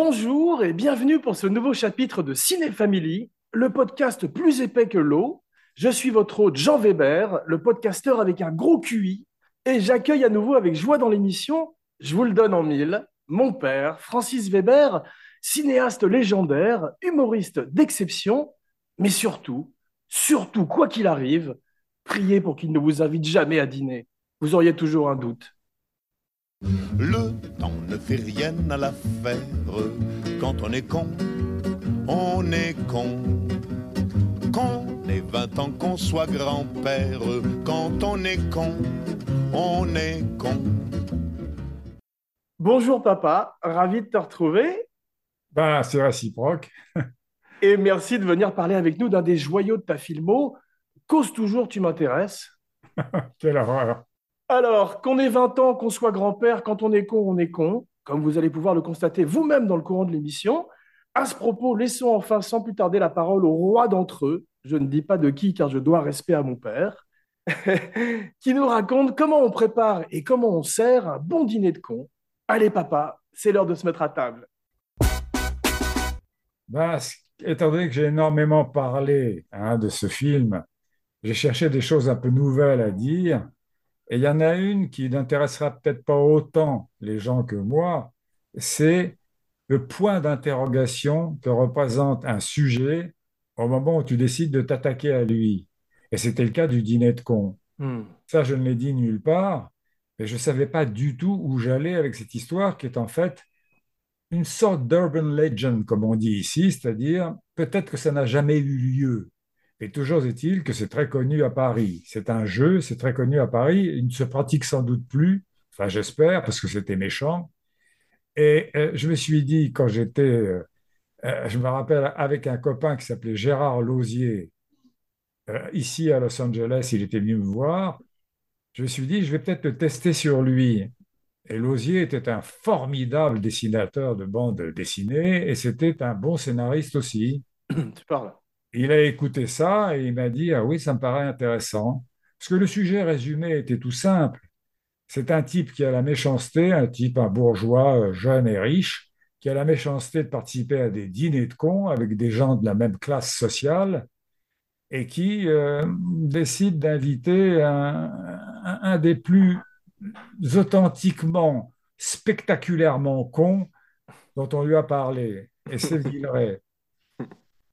Bonjour et bienvenue pour ce nouveau chapitre de Ciné Family, le podcast plus épais que l'eau. Je suis votre hôte Jean Weber, le podcasteur avec un gros QI, et j'accueille à nouveau avec joie dans l'émission, je vous le donne en mille, mon père, Francis Weber, cinéaste légendaire, humoriste d'exception, mais surtout, surtout, quoi qu'il arrive, priez pour qu'il ne vous invite jamais à dîner. Vous auriez toujours un doute. Le temps ne fait rien à l'affaire. Quand on est con, on est con. Qu'on ait 20 ans, qu'on soit grand-père. Quand on est con, on est con. Bonjour papa, ravi de te retrouver Ben, c'est réciproque. et merci de venir parler avec nous d'un des joyaux de ta filmo, Cause toujours, tu m'intéresses. Quelle horreur. Alors, qu'on ait 20 ans, qu'on soit grand-père, quand on est con, on est con, comme vous allez pouvoir le constater vous-même dans le courant de l'émission. À ce propos, laissons enfin sans plus tarder la parole au roi d'entre eux, je ne dis pas de qui car je dois respect à mon père, qui nous raconte comment on prépare et comment on sert un bon dîner de con. Allez papa, c'est l'heure de se mettre à table. Étant donné que j'ai énormément parlé hein, de ce film, j'ai cherché des choses un peu nouvelles à dire. Et il y en a une qui n'intéressera peut-être pas autant les gens que moi, c'est le point d'interrogation que représente un sujet au moment où tu décides de t'attaquer à lui. Et c'était le cas du dîner de con. Hmm. Ça, je ne l'ai dit nulle part, mais je ne savais pas du tout où j'allais avec cette histoire qui est en fait une sorte d'urban legend, comme on dit ici, c'est-à-dire peut-être que ça n'a jamais eu lieu. Et toujours est-il que c'est très connu à Paris. C'est un jeu, c'est très connu à Paris. Il ne se pratique sans doute plus, enfin j'espère, parce que c'était méchant. Et euh, je me suis dit, quand j'étais, euh, euh, je me rappelle, avec un copain qui s'appelait Gérard Lausier, ici à Los Angeles, il était venu me voir, je me suis dit, je vais peut-être le tester sur lui. Et Lausier était un formidable dessinateur de bandes dessinées et c'était un bon scénariste aussi. tu parles. Il a écouté ça et il m'a dit Ah oui, ça me paraît intéressant. Parce que le sujet résumé était tout simple. C'est un type qui a la méchanceté, un type, un bourgeois euh, jeune et riche, qui a la méchanceté de participer à des dîners de cons avec des gens de la même classe sociale et qui euh, décide d'inviter un, des plus authentiquement, spectaculairement cons dont on lui a parlé. Et c'est Villeray.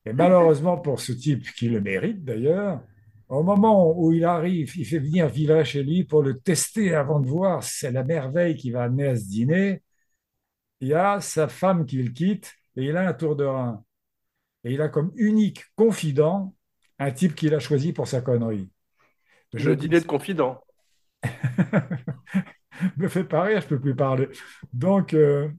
Et malheureusement pour ce type qui le mérite d'ailleurs, au moment où il arrive, il fait venir Villeray chez lui pour le tester avant de voir si c'est la merveille qui va amener à ce dîner. Il y a sa femme qu'il quitte et il a un tour de rein. Et il a comme unique confident un type qu'il a choisi pour sa connerie. Je le dîner de confident. me fait pas rire, je peux plus parler. Donc, euh,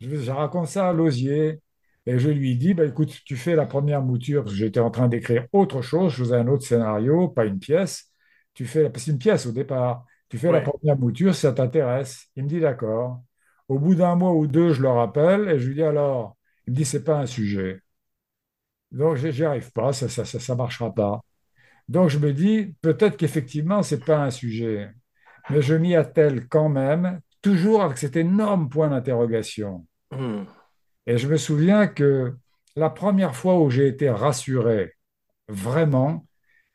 je, raconte ça à Lausier. Et je lui dis, bah, écoute, tu fais la première mouture, parce que j'étais en train d'écrire autre chose, je faisais un autre scénario, pas une pièce. Tu fais, c'est une pièce au départ. Tu fais la première mouture, ça t'intéresse. Il me dit d'accord. Au bout d'un mois ou deux, je le rappelle et je lui dis alors, il me dit, c'est pas un sujet. Donc, j'y arrive pas, ça, ça, ça, ça marchera pas. Donc, je me dis, peut-être qu'effectivement, c'est pas un sujet. Mais je m'y attelle quand même, toujours avec cet énorme point d'interrogation. Hmm. Et je me souviens que la première fois où j'ai été rassuré, vraiment,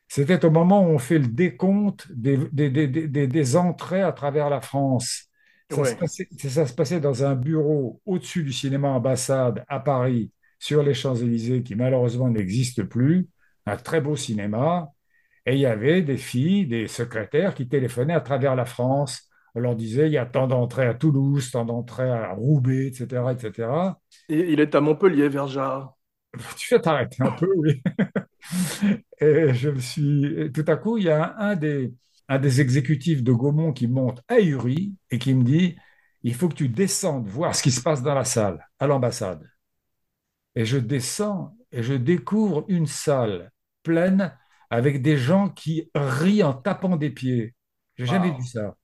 c'était au moment où on fait le décompte des, des, entrées à travers la France. Ça, se passait, dans un bureau au-dessus du cinéma ambassade à Paris, sur les Champs-Élysées, qui malheureusement n'existe plus, un très beau cinéma. Et il y avait des filles, des secrétaires qui téléphonaient à travers la France on leur disait, il y a tant d'entrées à Toulouse, tant d'entrées à Roubaix, etc., etc. Et il est à Montpellier, Verja. Tu vas t'arrêter un peu, oui. et je me suis... Tout à coup, il y a un des, un des exécutifs de Gaumont qui monte ahuri et qui me dit, il faut que tu descendes voir ce qui se passe dans la salle, à l'ambassade. Et je descends et je découvre une salle pleine avec des gens qui rient en tapant des pieds. J'ai jamais vu ça.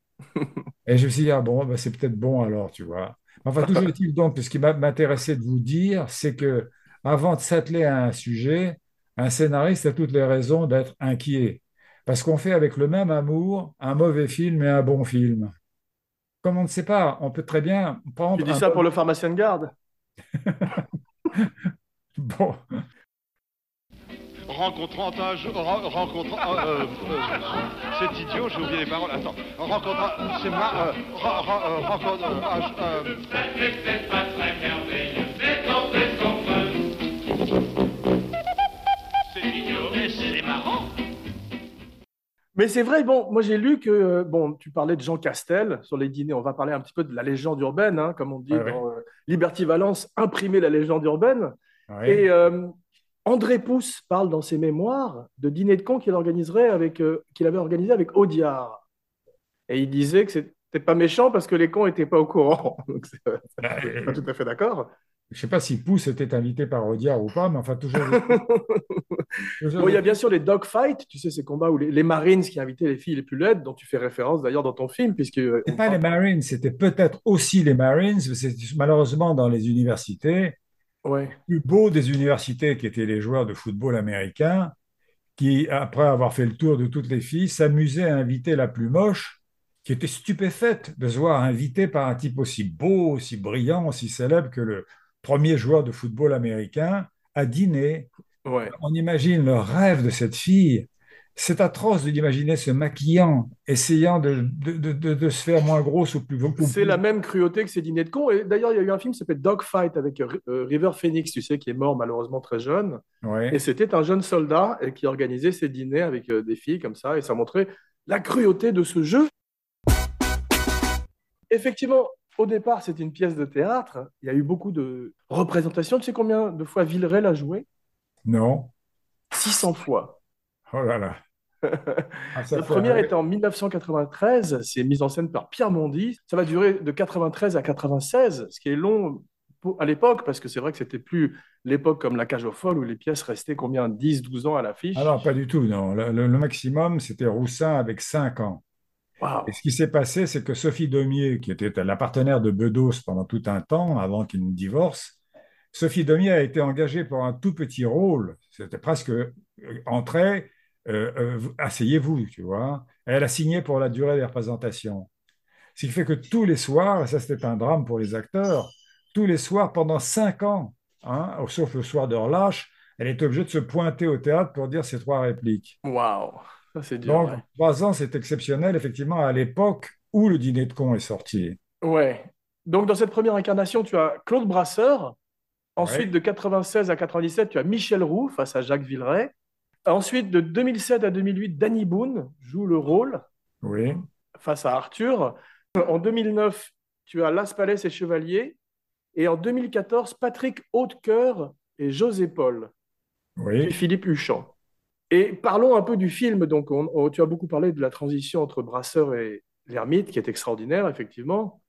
Et je me suis dit, ah bon, bah, c'est peut-être bon alors, tu vois. Enfin, toujours est-il donc, ce qui m'intéressait de vous dire, c'est que avant de s'atteler à un sujet, un scénariste a toutes les raisons d'être inquiet. Parce qu'on fait avec le même amour un mauvais film et un bon film. Comme on ne sait pas, on peut très bien prendre. Tu dis ça pour le pharmacien de garde? Bon, Rencontrant un jour. ren- Rencontrant. euh, euh, c'est idiot, j'ai oublié les paroles. Attends. Rencontrant. C'est ma. Euh, euh, rencontre. euh, ah, je- euh, c'est idiot, mais c'est marrant. Mais c'est vrai, bon, moi j'ai lu que, euh, bon, tu parlais de Jean Castel sur les dîners, on va parler un petit peu de la légende urbaine, hein, comme on dit Ouais, dans euh, Liberty Valence, imprimer la légende urbaine. ouais. Et euh, André Pousse parle dans ses mémoires de dîner de cons qu'il organiserait avec, euh, qu'il avait organisé avec Audiard. Et il disait que c'était pas méchant parce que les cons n'étaient pas au courant. Donc c'est euh, Bah, pas tout à fait d'accord. Je ne sais pas si Pouce était invité par Audiard ou pas, mais enfin, toujours. Bon, il y a bien sûr les dogfights, tu sais, ces combats où les, les Marines qui invitaient les filles les plus laides, dont tu fais référence d'ailleurs dans ton film, puisque euh, pas les Marines, c'était peut-être aussi les Marines, mais c'est malheureusement dans les universités, ouais. plus beau des universités qui étaient les joueurs de football américains, qui, après avoir fait le tour de toutes les filles, s'amusaient à inviter la plus moche, qui était stupéfaite de se voir invitée par un type aussi beau, aussi brillant, aussi célèbre que le premier joueur de football américain à dîner. Ouais. On imagine le rêve de cette fille. C'est atroce de l'imaginer se maquillant, essayant de, de, de, se faire moins grosse ou plus. C'est la même cruauté que ces dîners de cons. Et d'ailleurs, il y a eu un film qui s'appelle Dogfight avec euh, River Phoenix, tu sais, qui est mort malheureusement très jeune. Ouais. Et c'était un jeune soldat euh, qui organisait ses dîners avec euh, des filles comme ça. Et ça montrait la cruauté de ce jeu. Effectivement, au départ, c'était une pièce de théâtre. Il y a eu beaucoup de représentations. Tu sais combien de fois Villeray l'a joué? Non. 600 fois. Oh là là. Ah, La première était en 1993, c'est mise en scène par Pierre Mondy. Ça va durer de 93 à 96, ce qui est long à l'époque, parce que c'est vrai que c'était plus l'époque comme La Cage aux Folles où les pièces restaient combien 10, 12 ans à l'affiche. Ah non, pas du tout, non. Le, le- le maximum, c'était Roussin avec 5 ans. Waouh. Et ce qui s'est passé, c'est que Sophie Daumier, qui était la partenaire de Bedos pendant tout un temps, avant qu'il ne divorce, Sophie Daumier a été engagée pour un tout petit rôle. C'était presque euh, entrée, asseyez-vous, tu vois. Elle a signé pour la durée des représentations. Ce qui fait que tous les soirs, et ça c'était un drame pour les acteurs, tous les soirs pendant 5 ans, hein, sauf le soir de relâche, elle était obligée de se pointer au théâtre pour dire ses trois répliques. Waouh. C'est dur. Donc, ouais. trois ans, c'est exceptionnel, effectivement, à l'époque où le dîner de con est sorti. Ouais. Donc, dans cette première incarnation, tu as Claude Brasseur. Ensuite, Ouais. de 96 à 97, tu as Michel Roux face à Jacques Villeray. Ensuite, de 2007 à 2008, Danny Boone joue le rôle Oui, face à Arthur. En 2009, tu as Las Palais et Chevalier. Et en 2014, Patrick Hautecoeur et José Paul et. Philippe Huchon. Et parlons un peu du film. Donc, on- on- tu as beaucoup parlé de la transition entre Brasseur et l'ermite, qui est extraordinaire, effectivement.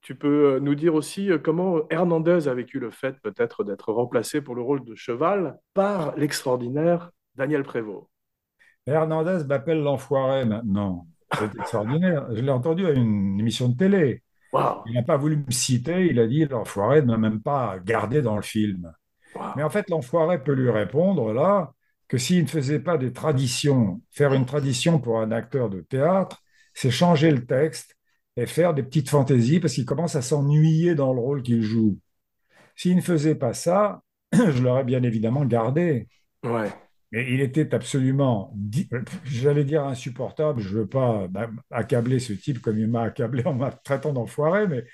Tu peux euh, nous dire aussi euh, comment Hernandez a vécu le fait peut-être d'être remplacé pour le rôle de cheval par l'extraordinaire Daniel Prévost. Hernandez m'appelle l'enfoiré maintenant. C'est extraordinaire. Je l'ai entendu à une émission de télé. Il n'a pas voulu me citer. Il a dit l'enfoiré ne m'a même pas gardé dans le film. Mais en fait, l'enfoiré peut lui répondre là que s'il ne faisait pas des traditions, faire une tradition pour un acteur de théâtre, c'est changer le texte et faire des petites fantaisies parce qu'il commence à s'ennuyer dans le rôle qu'il joue. S'il ne faisait pas ça, je l'aurais bien évidemment gardé. Ouais. Mais il était absolument, j'allais dire insupportable. Je ne veux pas bah, accabler ce type comme il m'a accablé en me traitant d'enfoiré, mais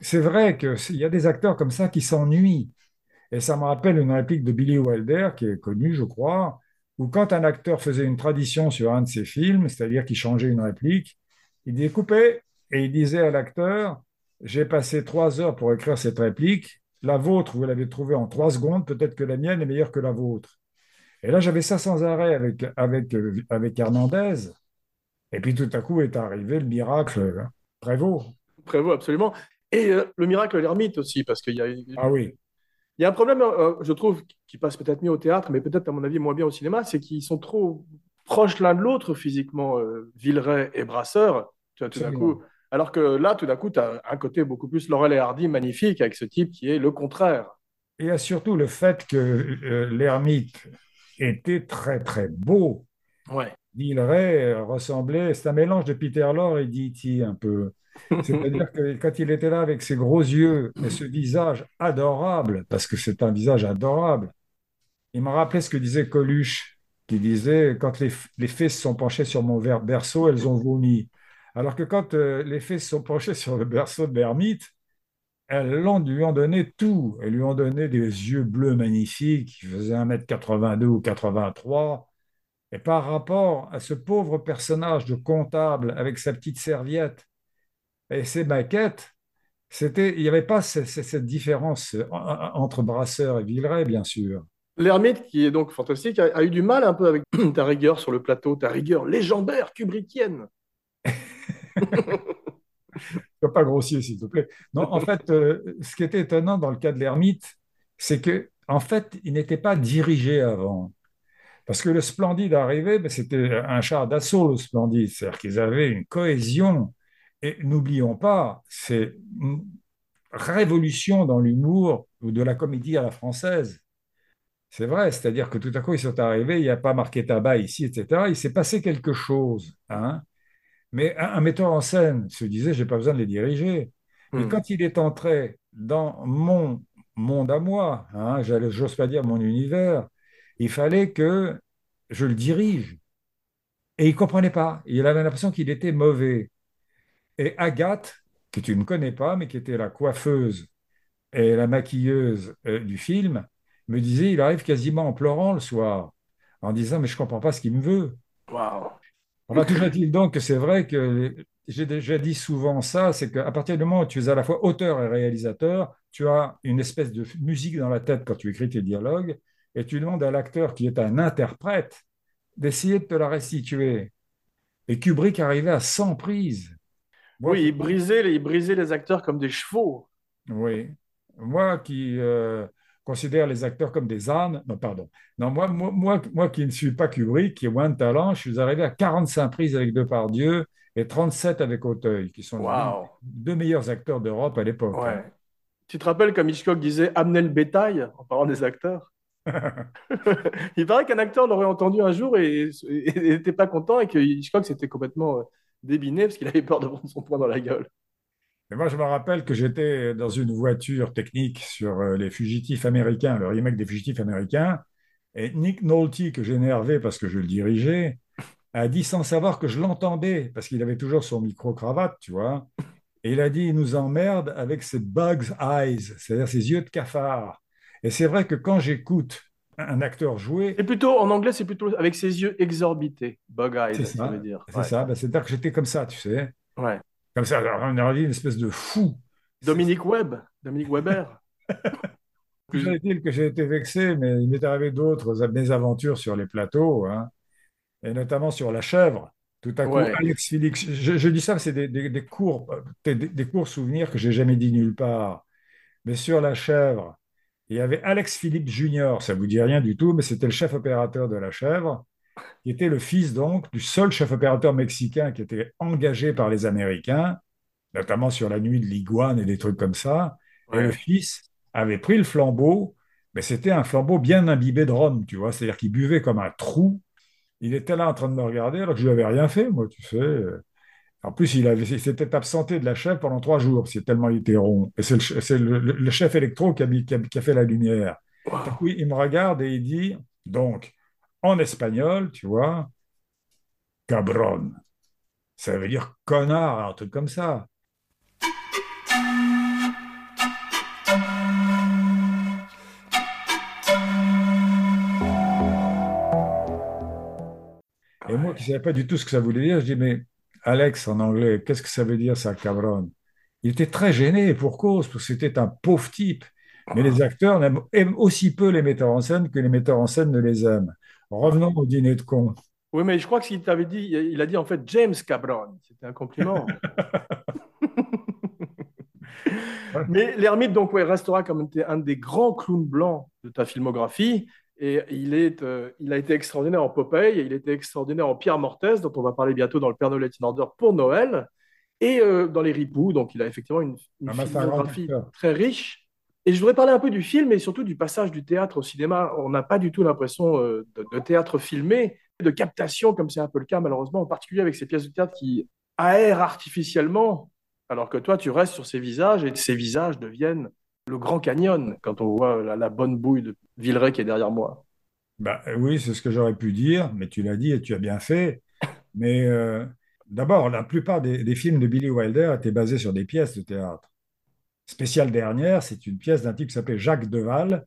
c'est vrai qu'il y a des acteurs comme ça qui s'ennuient. Et ça me rappelle une réplique de Billy Wilder, qui est connue, je crois, où quand un acteur faisait une tradition sur un de ses films, c'est-à-dire qu'il changeait une réplique, il disait coupez, et il disait à l'acteur, j'ai passé trois heures pour écrire cette réplique, la vôtre, vous l'avez trouvée en trois secondes, peut-être que la mienne est meilleure que la vôtre. Et là, j'avais ça sans arrêt avec, avec, euh, avec Hernandez. Et puis tout à coup est arrivé le miracle euh, Prévost. Prévost, absolument. Et euh, le miracle de l'ermite aussi, parce qu'il y a, il Ah oui, y a un problème, euh, je trouve, qui passe peut-être mieux au théâtre, mais peut-être, à mon avis, moins bien au cinéma, c'est qu'ils sont trop proches l'un de l'autre physiquement, euh, Villeray et Brasseur. Tu vois, tout d'un coup, alors que là, tout d'un coup, tu as un côté beaucoup plus Laurel et Hardy magnifique avec ce type qui est le contraire. Et il y a surtout le fait que l'ermite était très très beau. Ouais. Euh, ressemblait, c'est un mélange de Peter Lorre et D.T. un peu. C'est-à-dire que quand il était là avec ses gros yeux et ce visage adorable, parce que c'est un visage adorable, il m'a rappelé ce que disait Coluche, qui disait quand les, les fées se sont penchées sur mon berceau, elles ont vomi. Alors que quand euh, les fées se sont penchées sur le berceau de l'ermite, elles lui ont donné tout. Elles lui ont donné des yeux bleus magnifiques, qui faisaient 1m82 ou 83. Et par rapport à ce pauvre personnage de comptable avec sa petite serviette et ses maquettes, c'était, il n'y avait pas cette, cette différence entre Brasseur et Villeray, bien sûr. L'ermite, qui est donc fantastique, a, eu du mal un peu avec ta rigueur sur le plateau, ta rigueur légendaire, kubrickienne. Sois pas grossier, s'il te plaît. Non, en fait, euh, ce qui était étonnant dans le cas de l'ermite, c'est que, en fait, il n'était pas dirigé avant. Parce que le Splendide arrivait, ben, c'était un char d'assaut, le Splendide. C'est-à-dire qu'ils avaient une cohésion. Et n'oublions pas, c'est une révolution dans l'humour ou de la comédie à la française. C'est vrai, c'est-à-dire que tout à coup, ils sont arrivés, il n'y a pas marqué tabac ici, etc. Il s'est passé quelque chose. Hein mais un, metteur en scène se disait, j'ai pas besoin de les diriger. Et hmm. quand il est entré dans mon monde à moi, hein, j'ose pas dire mon univers, il fallait que je le dirige. Et il comprenait pas. Il avait l'impression qu'il était mauvais. Et Agathe, que tu ne connais pas, mais qui était la coiffeuse et la maquilleuse euh, du film, me disait, il arrive quasiment en pleurant le soir, en disant, mais je comprends pas ce qu'il me veut. Waouh Enfin, toujours est-il donc que c'est vrai que j'ai déjà dit souvent ça, c'est qu'à partir du moment où tu es à la fois auteur et réalisateur, tu as une espèce de musique dans la tête quand tu écris tes dialogues, et tu demandes à l'acteur qui est un interprète d'essayer de te la restituer. Et Kubrick arrivait à 100 prises. oui, il brisait, les, il brisait les acteurs comme des chevaux. Oui. Moi qui, euh, considère les acteurs comme des ânes. Non, pardon. Non, moi, moi, moi, qui ne suis pas Kubrick, qui ai moins de talent, je suis arrivé à 45 prises avec Depardieu et 37 avec Auteuil, qui sont les deux, meilleurs acteurs d'Europe à l'époque. Ouais. Tu te rappelles comme Hitchcock disait amener le bétail en parlant des acteurs? Il paraît qu'un acteur l'aurait entendu un jour et n'était pas content et que Hitchcock s'était complètement euh, débiné parce qu'il avait peur de prendre son poing dans la gueule. Et moi, je me rappelle que j'étais dans une voiture technique sur euh, les fugitifs américains, le remake des fugitifs américains, et Nick Nolte, que j'ai énervé parce que je le dirigeais, a dit sans savoir que je l'entendais, parce qu'il avait toujours son micro-cravate, tu vois, et il a dit, il nous emmerde avec ses bug's eyes, c'est-à-dire ses yeux de cafard. Et c'est vrai que quand j'écoute un acteur jouer... Et plutôt, en anglais, c'est plutôt avec ses yeux exorbités, bug eyes, ça, veut dire. C'est ça, ben, c'est-à-dire que j'étais comme ça, tu sais. Ouais. Comme ça, on a une espèce de fou. Dominique Webb, Dominique Weber. dit que j'ai été vexé, mais il m'est arrivé d'autres mésaventures sur les plateaux, hein, et notamment sur la chèvre. Tout à coup, Alex Félix, je, dis ça, c'est des, des, cours, des, des, cours souvenirs que j'ai jamais dit nulle part. Mais sur la chèvre, il y avait Alex Philippe Junior, ça vous dit rien du tout, mais c'était le chef opérateur de la chèvre qui était le fils donc du seul chef opérateur mexicain qui était engagé par les Américains, notamment sur la nuit de l'iguane et des trucs comme ça. Et le fils avait pris le flambeau, mais c'était un flambeau bien imbibé de rhum, tu vois, c'est-à-dire qu'il buvait comme un trou. Il était là en train de me regarder alors que je lui avais rien fait, moi, tu sais. En plus, il, s'était absenté de la chef pendant trois jours, c'est tellement il était rond. Et c'est le, chef électro qui a, fait la lumière. il me regarde et il dit, donc, en espagnol, tu vois, cabron. Ça veut dire connard, un truc comme ça. Et moi qui ne savais pas du tout ce que ça voulait dire, je dis, mais Alex, en anglais, qu'est-ce que ça veut dire ça, cabron Il était très gêné pour cause, parce que c'était un pauvre type. Mais les acteurs aiment aussi peu les metteurs en scène que les metteurs en scène ne les aiment. Revenons au dîner de con. Oui, mais je crois que qu'il t'avait dit, il a dit en fait James Cabron. C'était un compliment. mais l'ermite, donc, ouais, restera comme un des grands clowns blancs de ta filmographie. Et il, est, euh, il a été extraordinaire en Popeye, et il était extraordinaire en Pierre Mortez, dont on va parler bientôt dans le Père Noël in Order pour Noël, et euh, dans Les Ripoux. Donc, il a effectivement une, une filmographie très riche. Et je voudrais parler un peu du film et surtout du passage du théâtre au cinéma. On n'a pas du tout l'impression euh, de, théâtre filmé, de captation, comme c'est un peu le cas malheureusement, en particulier avec ces pièces de théâtre qui aèrent artificiellement Alors que toi, tu restes sur ces visages et ces visages deviennent le Grand Canyon quand on voit la, bonne bouille de Villeray qui est derrière moi. Bah, oui, c'est ce que j'aurais pu dire, mais tu l'as dit et tu as bien fait. Mais euh, d'abord, la plupart des films de Billy Wilder étaient basés sur des pièces de théâtre. Spéciale dernière, c'est une pièce d'un type qui s'appelait Jacques Deval.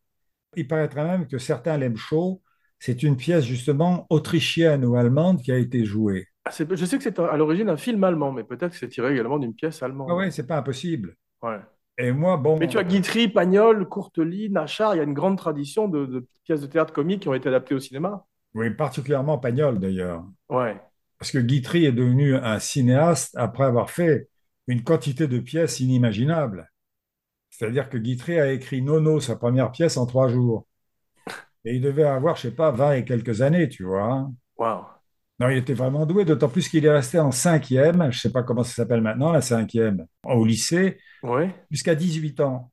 Il paraîtrait même que certains l'aiment chaud. C'est une pièce justement autrichienne ou allemande qui a été jouée. Ah, Je sais que c'est à l'origine un film allemand, mais peut-être que c'est tiré également d'une pièce Ah allemande. ouais, c'est pas impossible. Ouais. Et moi, bon, Mais tu as Guitry, Pagnol, Courtelis, Nachard, il y a une grande tradition de, de pièces de théâtre comiques qui ont été adaptées au cinéma. oui, particulièrement Pagnol d'ailleurs. Ouais. Parce que Guitry est devenu un cinéaste après avoir fait une quantité de pièces inimaginables. C'est-à-dire que Guitry a écrit Nono, sa première pièce, en trois jours. Et il devait avoir, je sais pas, 20 et quelques années, tu vois. Waouh. Non, il était vraiment doué, d'autant plus qu'il est resté en cinquième, je sais pas comment ça s'appelle maintenant, la cinquième, au lycée, jusqu'à 18 ans.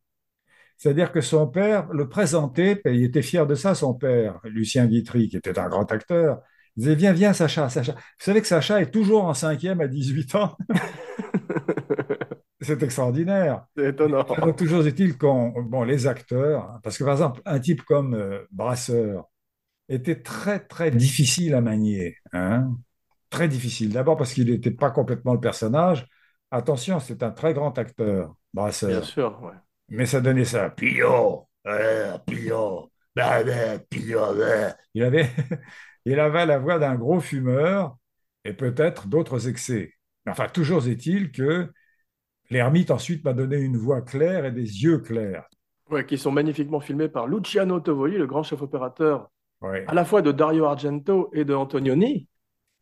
C'est-à-dire que son père le présentait, et il était fier de ça, son père, Lucien Guitry, qui était un grand acteur. Il disait, viens, viens, Sacha, Sacha. Vous savez que Sacha est toujours en cinquième à 18 ans? C'est extraordinaire. C'est étonnant. Alors, toujours est-il qu'on, bon, les acteurs, parce que par exemple, un type comme euh, Brasseur était très, très difficile à manier. hein. Très difficile. D'abord parce qu'il n'était pas complètement le personnage. Attention, c'est un très grand acteur, Bien Brasseur. sûr, ouais. Mais ça donnait ça. Pio, euh, Pio, bah, bah, Pio, bah. Il avait, il avait la voix d'un gros fumeur et peut-être d'autres excès. Enfin, toujours est-il que l'ermite ensuite m'a donné une voix claire et des yeux clairs. Ouais, qui sont magnifiquement filmés par Luciano Tovoli, le grand chef opérateur Oui, à la fois de Dario Argento et de Antonioni.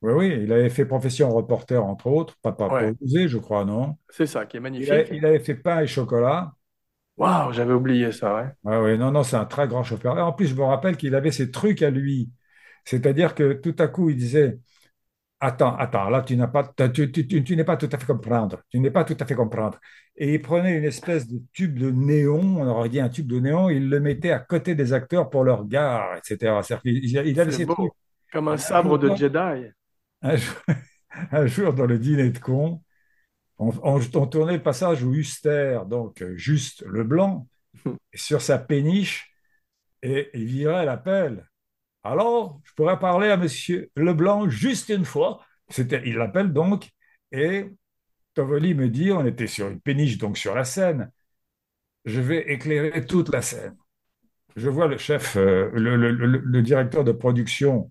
oui, oui, il avait fait profession reporter, entre autres, Papa Ouais. Posé, je crois, non? C'est ça qui est Il, a- magnifique. il avait fait pain et chocolat. Waouh, j'avais oublié ça, ouais. Ah oui, non, non, c'est un très grand chauffeur. En plus, je me rappelle qu'il avait ses trucs à lui. C'est-à-dire que tout à coup, il disait, Attends, attends, là, tu n'as pas, tu, tu- tu- tu n'es pas tout à fait comprendre. Tu n'es pas tout à fait comprendre. Et il prenait une espèce de tube de néon, on aurait dit un tube de néon, il le mettait à côté des acteurs pour leur regard, etc. Il- il avait C'est ces beau. trucs. Comme un sabre de Jedi. Un jour, un jour, dans le dîner de con, on, on- on tournait le passage où Huster, donc juste le blanc, est sur sa péniche, et il virait l'appel. Alors, je pourrais parler à Monsieur Leblanc juste une fois. C'était, il l'appelle donc, et Tovoli me dit, on était sur une péniche, donc sur la scène, je vais éclairer toute la scène. Je vois le chef, euh, le, directeur de production,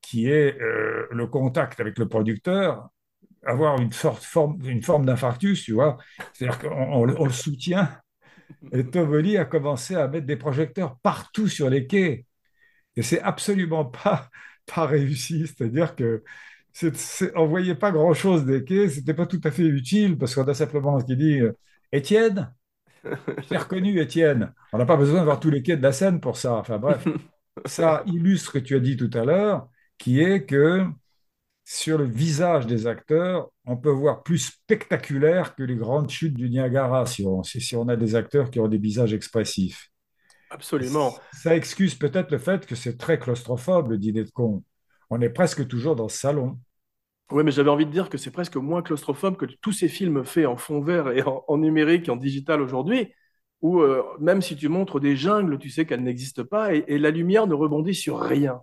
qui est euh, le contact avec le producteur, avoir une forme, d'infarctus, tu vois. C'est-à-dire qu'on on le- on le soutient. Et Tovoli a commencé à mettre des projecteurs partout sur les quais. Et c'est absolument pas, pas réussi. C'est-à-dire que c'est- on voyait pas grand-chose des quais. C'était pas tout à fait utile parce qu'on a simplement qui dit euh, Étienne, je t'ai reconnu, Étienne. On n'a pas besoin de voir tous les quais de la Seine pour ça. Enfin bref, ça illustre ce que tu as dit tout à l'heure, qui est que sur le visage des acteurs, on peut voir plus spectaculaire que les grandes chutes du Niagara si on, si si on a des acteurs qui ont des visages expressifs. Absolument. Ça excuse peut-être le fait que c'est très claustrophobe, le dîner de con. On est presque toujours dans ce salon. Oui, mais j'avais envie de dire que c'est presque moins claustrophobe que tous ces films faits en fond vert et en, en numérique et en digital aujourd'hui, où euh, même si tu montres des jungles, tu sais qu'elles n'existent pas et, et la lumière ne rebondit sur rien.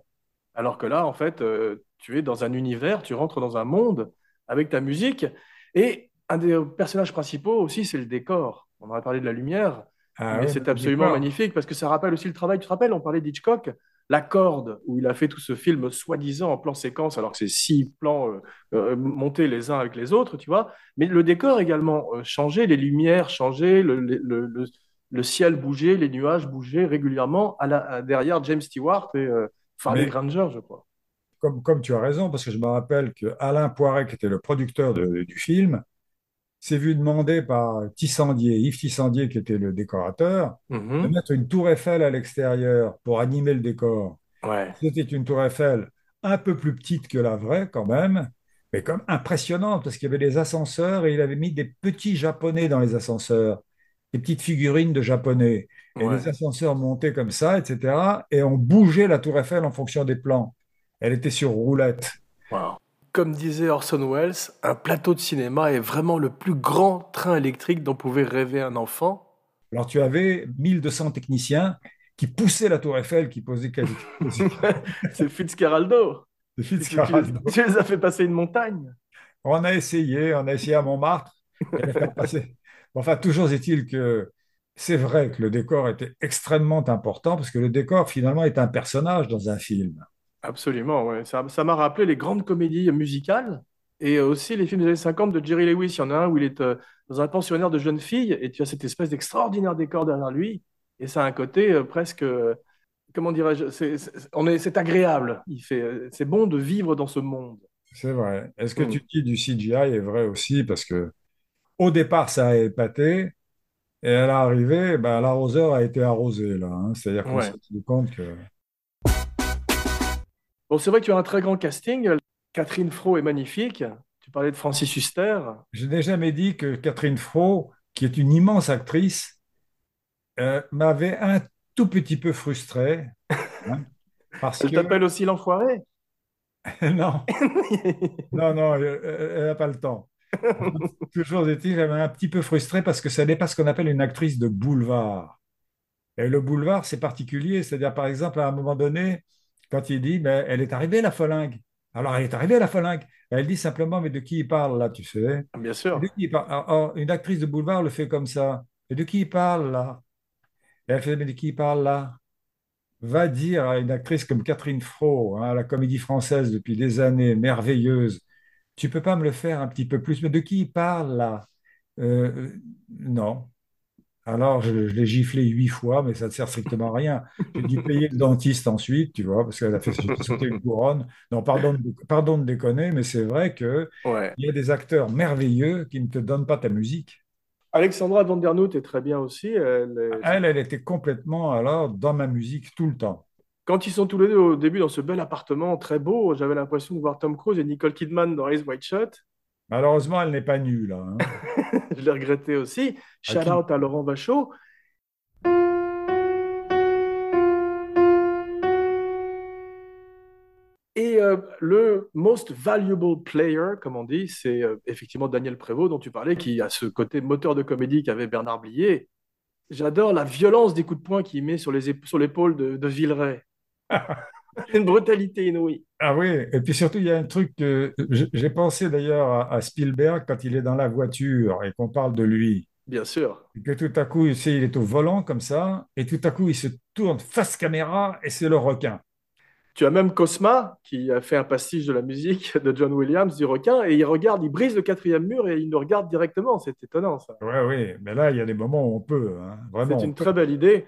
Alors que là, en fait, euh, tu es dans un univers, tu rentres dans un monde avec ta musique. Et un des personnages principaux aussi, c'est le décor. On aurait parlé de la lumière, Ah ouais, c'est absolument magnifique parce que ça rappelle aussi le travail. Tu te rappelles, on parlait d'Hitchcock, La Corde, où il a fait tout ce film soi-disant en plan séquence, alors que c'est six plans euh, euh, montés les uns avec les autres, tu vois. Mais le décor également euh, changeait, les lumières changeaient, le, le, le, le ciel bougeait, les nuages bougeaient régulièrement à la, à- derrière James Stewart et Farley Granger, je crois. Comme, comme tu as raison, parce que je me rappelle que Alain Poiret, qui était le producteur de- du film, s'est vu demander par Tissandier, Yves Tissandier, qui était le décorateur, de Mhm. mettre une tour Eiffel à l'extérieur pour animer le décor. Ouais. C'était une tour Eiffel un peu plus petite que la vraie quand même, mais comme impressionnante parce qu'il y avait des ascenseurs et il avait mis des petits japonais dans les ascenseurs, des petites figurines de japonais. Et Ouais. les ascenseurs montaient comme ça, etc. Et on bougeait la tour Eiffel en fonction des plans. Elle était sur roulette. Wow. Comme disait Orson Welles, un plateau de cinéma est vraiment le plus grand train électrique dont pouvait rêver un enfant. Alors tu avais 1200 techniciens qui poussaient la tour Eiffel, qui posaient C'est Fitzcarraldo. C'est Fitzcarraldo. Tu, tu les as fait passer une montagne. On a essayé, on a essayé à Montmartre. Enfin, toujours est-il que c'est vrai que le décor était extrêmement important parce que le décor, finalement, est un personnage dans un film. Absolument, ouais. Ça, ça m'a rappelé les grandes comédies musicales et aussi les films des années 50 de Jerry Lewis. Il y en a un où il est euh, dans un pensionnaire de jeunes filles et tu as cette espèce d'extraordinaire décor derrière lui. Et ça a un côté euh, presque, euh, comment dirais-je, c'est, c'est- on est, c'est agréable. Il fait, c'est bon de vivre dans ce monde. C'est vrai. Est-ce que Mm. tu dis du CGI est vrai aussi? Parce que au départ, ça a épaté et à l'arrivée, ben, l'arroseur a été arrosé là. hein. C'est-à-dire qu'on Ouais. s'est rendu compte que Bon, c'est vrai que tu as un très grand casting. Catherine Fro est magnifique. Tu parlais de Francis Huster. je n'ai jamais dit que Catherine Fro, qui est une immense actrice, euh, m'avait un tout petit peu frustré. hein, parce Elle que t'appelle aussi l'enfoiré? non, non, non, elle n'a pas le temps. Toujours est-il, j'avais un petit peu frustré parce que ça n'est pas ce qu'on appelle une actrice de boulevard. Et le boulevard, c'est particulier. C'est-à-dire, par exemple, à un moment donné, quand il dit, mais elle est arrivée, la folingue. Alors, elle est arrivée, la folingue. Elle dit simplement, mais de qui il parle là, tu sais? Bien sûr. De qui il parle? Alors, alors, une actrice de boulevard le fait comme ça. Et de qui il parle là? Et elle fait, mais de qui il parle là? Va dire à une actrice comme Catherine Fro, hein, à la Comédie Française depuis des années, merveilleuse, tu peux pas me le faire un petit peu plus? Mais de qui il parle là? Euh, non. Alors, je, je l'ai giflé huit fois, mais ça ne sert strictement à rien. J'ai dû payer le dentiste ensuite, tu vois, parce qu'elle a fait sauter une couronne. Non, pardon, de- pardon de déconner, mais c'est vrai qu'il Ouais. y a des acteurs merveilleux qui ne te donnent pas ta musique. Alexandra Vandernoot est très bien aussi. Elle est- Elle, elle était complètement alors dans ma musique tout le temps. Quand ils sont tous les deux au début dans ce bel appartement très beau, j'avais l'impression de voir Tom Cruise et Nicole Kidman dans Eyes Wide Shut. Malheureusement, elle n'est pas nue là. hein. Je l'ai regretté aussi. Shout out à Laurent Vachon. Et euh, le most valuable player, comme on dit, c'est euh, effectivement Daniel Prévost dont tu parlais, qui a ce côté moteur de comédie qu'avait Bernard Blier. J'adore la violence des coups de poing qu'il met sur l'épaule de, de Villeray. Une brutalité inouïe. Ah oui, et puis surtout, il y a un truc que j'ai pensé d'ailleurs à, Spielberg quand il est dans la voiture et qu'on parle de lui. Bien sûr. Et que tout à coup, il est au volant comme ça, et tout à coup, il se tourne face caméra et c'est le requin. Tu as même Cosma qui a fait un pastiche de la musique de John Williams du requin et il regarde, il brise le quatrième mur et il nous regarde directement. C'est étonnant ça. Oui, oui, mais là, il y a des moments où on peut, hein, vraiment. C'est une peut. très belle idée.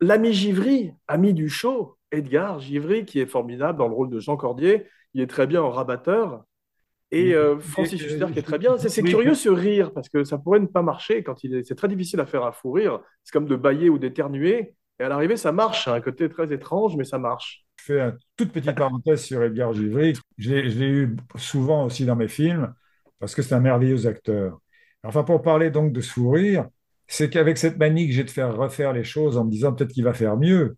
L'ami Givry, ami du show, Edgar Givry, qui est formidable dans le rôle de Jean Cordier, il est très bien en rabatteur. Et euh, Francis euh, Huster qui est très bien. C'est oui. curieux ce rire parce que ça pourrait ne pas marcher quand il est. C'est très difficile à faire un fou rire. C'est comme de bailler ou d'éternuer. Et à l'arrivée, ça marche. C'est un côté très étrange, mais ça marche. Je fais une toute petite parenthèse sur Edgar Givry. Je l'ai je l'ai eu souvent aussi dans mes films parce que c'est un merveilleux acteur. Enfin, pour parler donc de sourire, c'est qu'avec cette manie que j'ai de faire refaire les choses en me disant peut-être qu'il va faire mieux,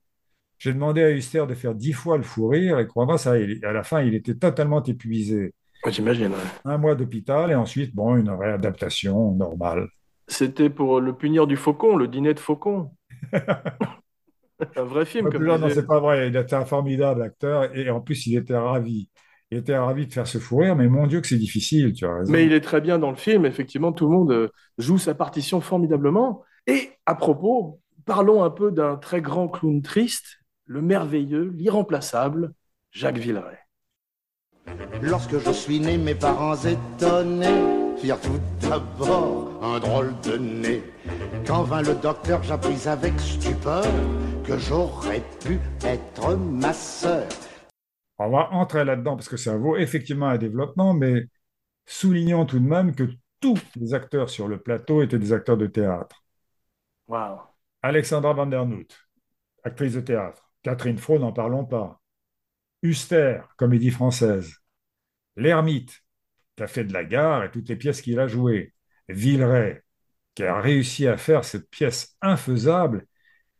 j'ai demandé à Huster de faire dix fois le fou rire et crois-moi, ça, à la fin, il était totalement épuisé. J'imagine. ouais. Un mois d'hôpital et ensuite, bon, une réadaptation normale. C'était pour le punir du faucon, le dîner de faucon. un vrai film, comme Non, c'est pas vrai. Il était un formidable acteur et en plus, il était ravi. Il était ravi de faire ce fou rire, mais mon Dieu que c'est difficile, tu as raison. Mais il est très bien dans le film. Effectivement, tout le monde euh, joue sa partition formidablement. Et à propos, parlons un peu d'un très grand clown triste, le merveilleux, l'irremplaçable Jacques Villeray. Lorsque je suis né, mes parents étonnés firent tout d'abord un drôle de nez. Quand vint le docteur, j'appris avec stupeur que j'aurais pu être ma sœur. On va entrer là-dedans parce que ça vaut effectivement un développement, mais soulignons tout de même que tous les acteurs sur le plateau étaient des acteurs de théâtre. Waouh. Alexandra Vandernoot, actrice de théâtre. Catherine Fro, n'en parlons pas. Huster, comédie française. L'Ermite, qui a fait de la gare et toutes les pièces qu'il a jouées. Villeray, qui a réussi à faire cette pièce infaisable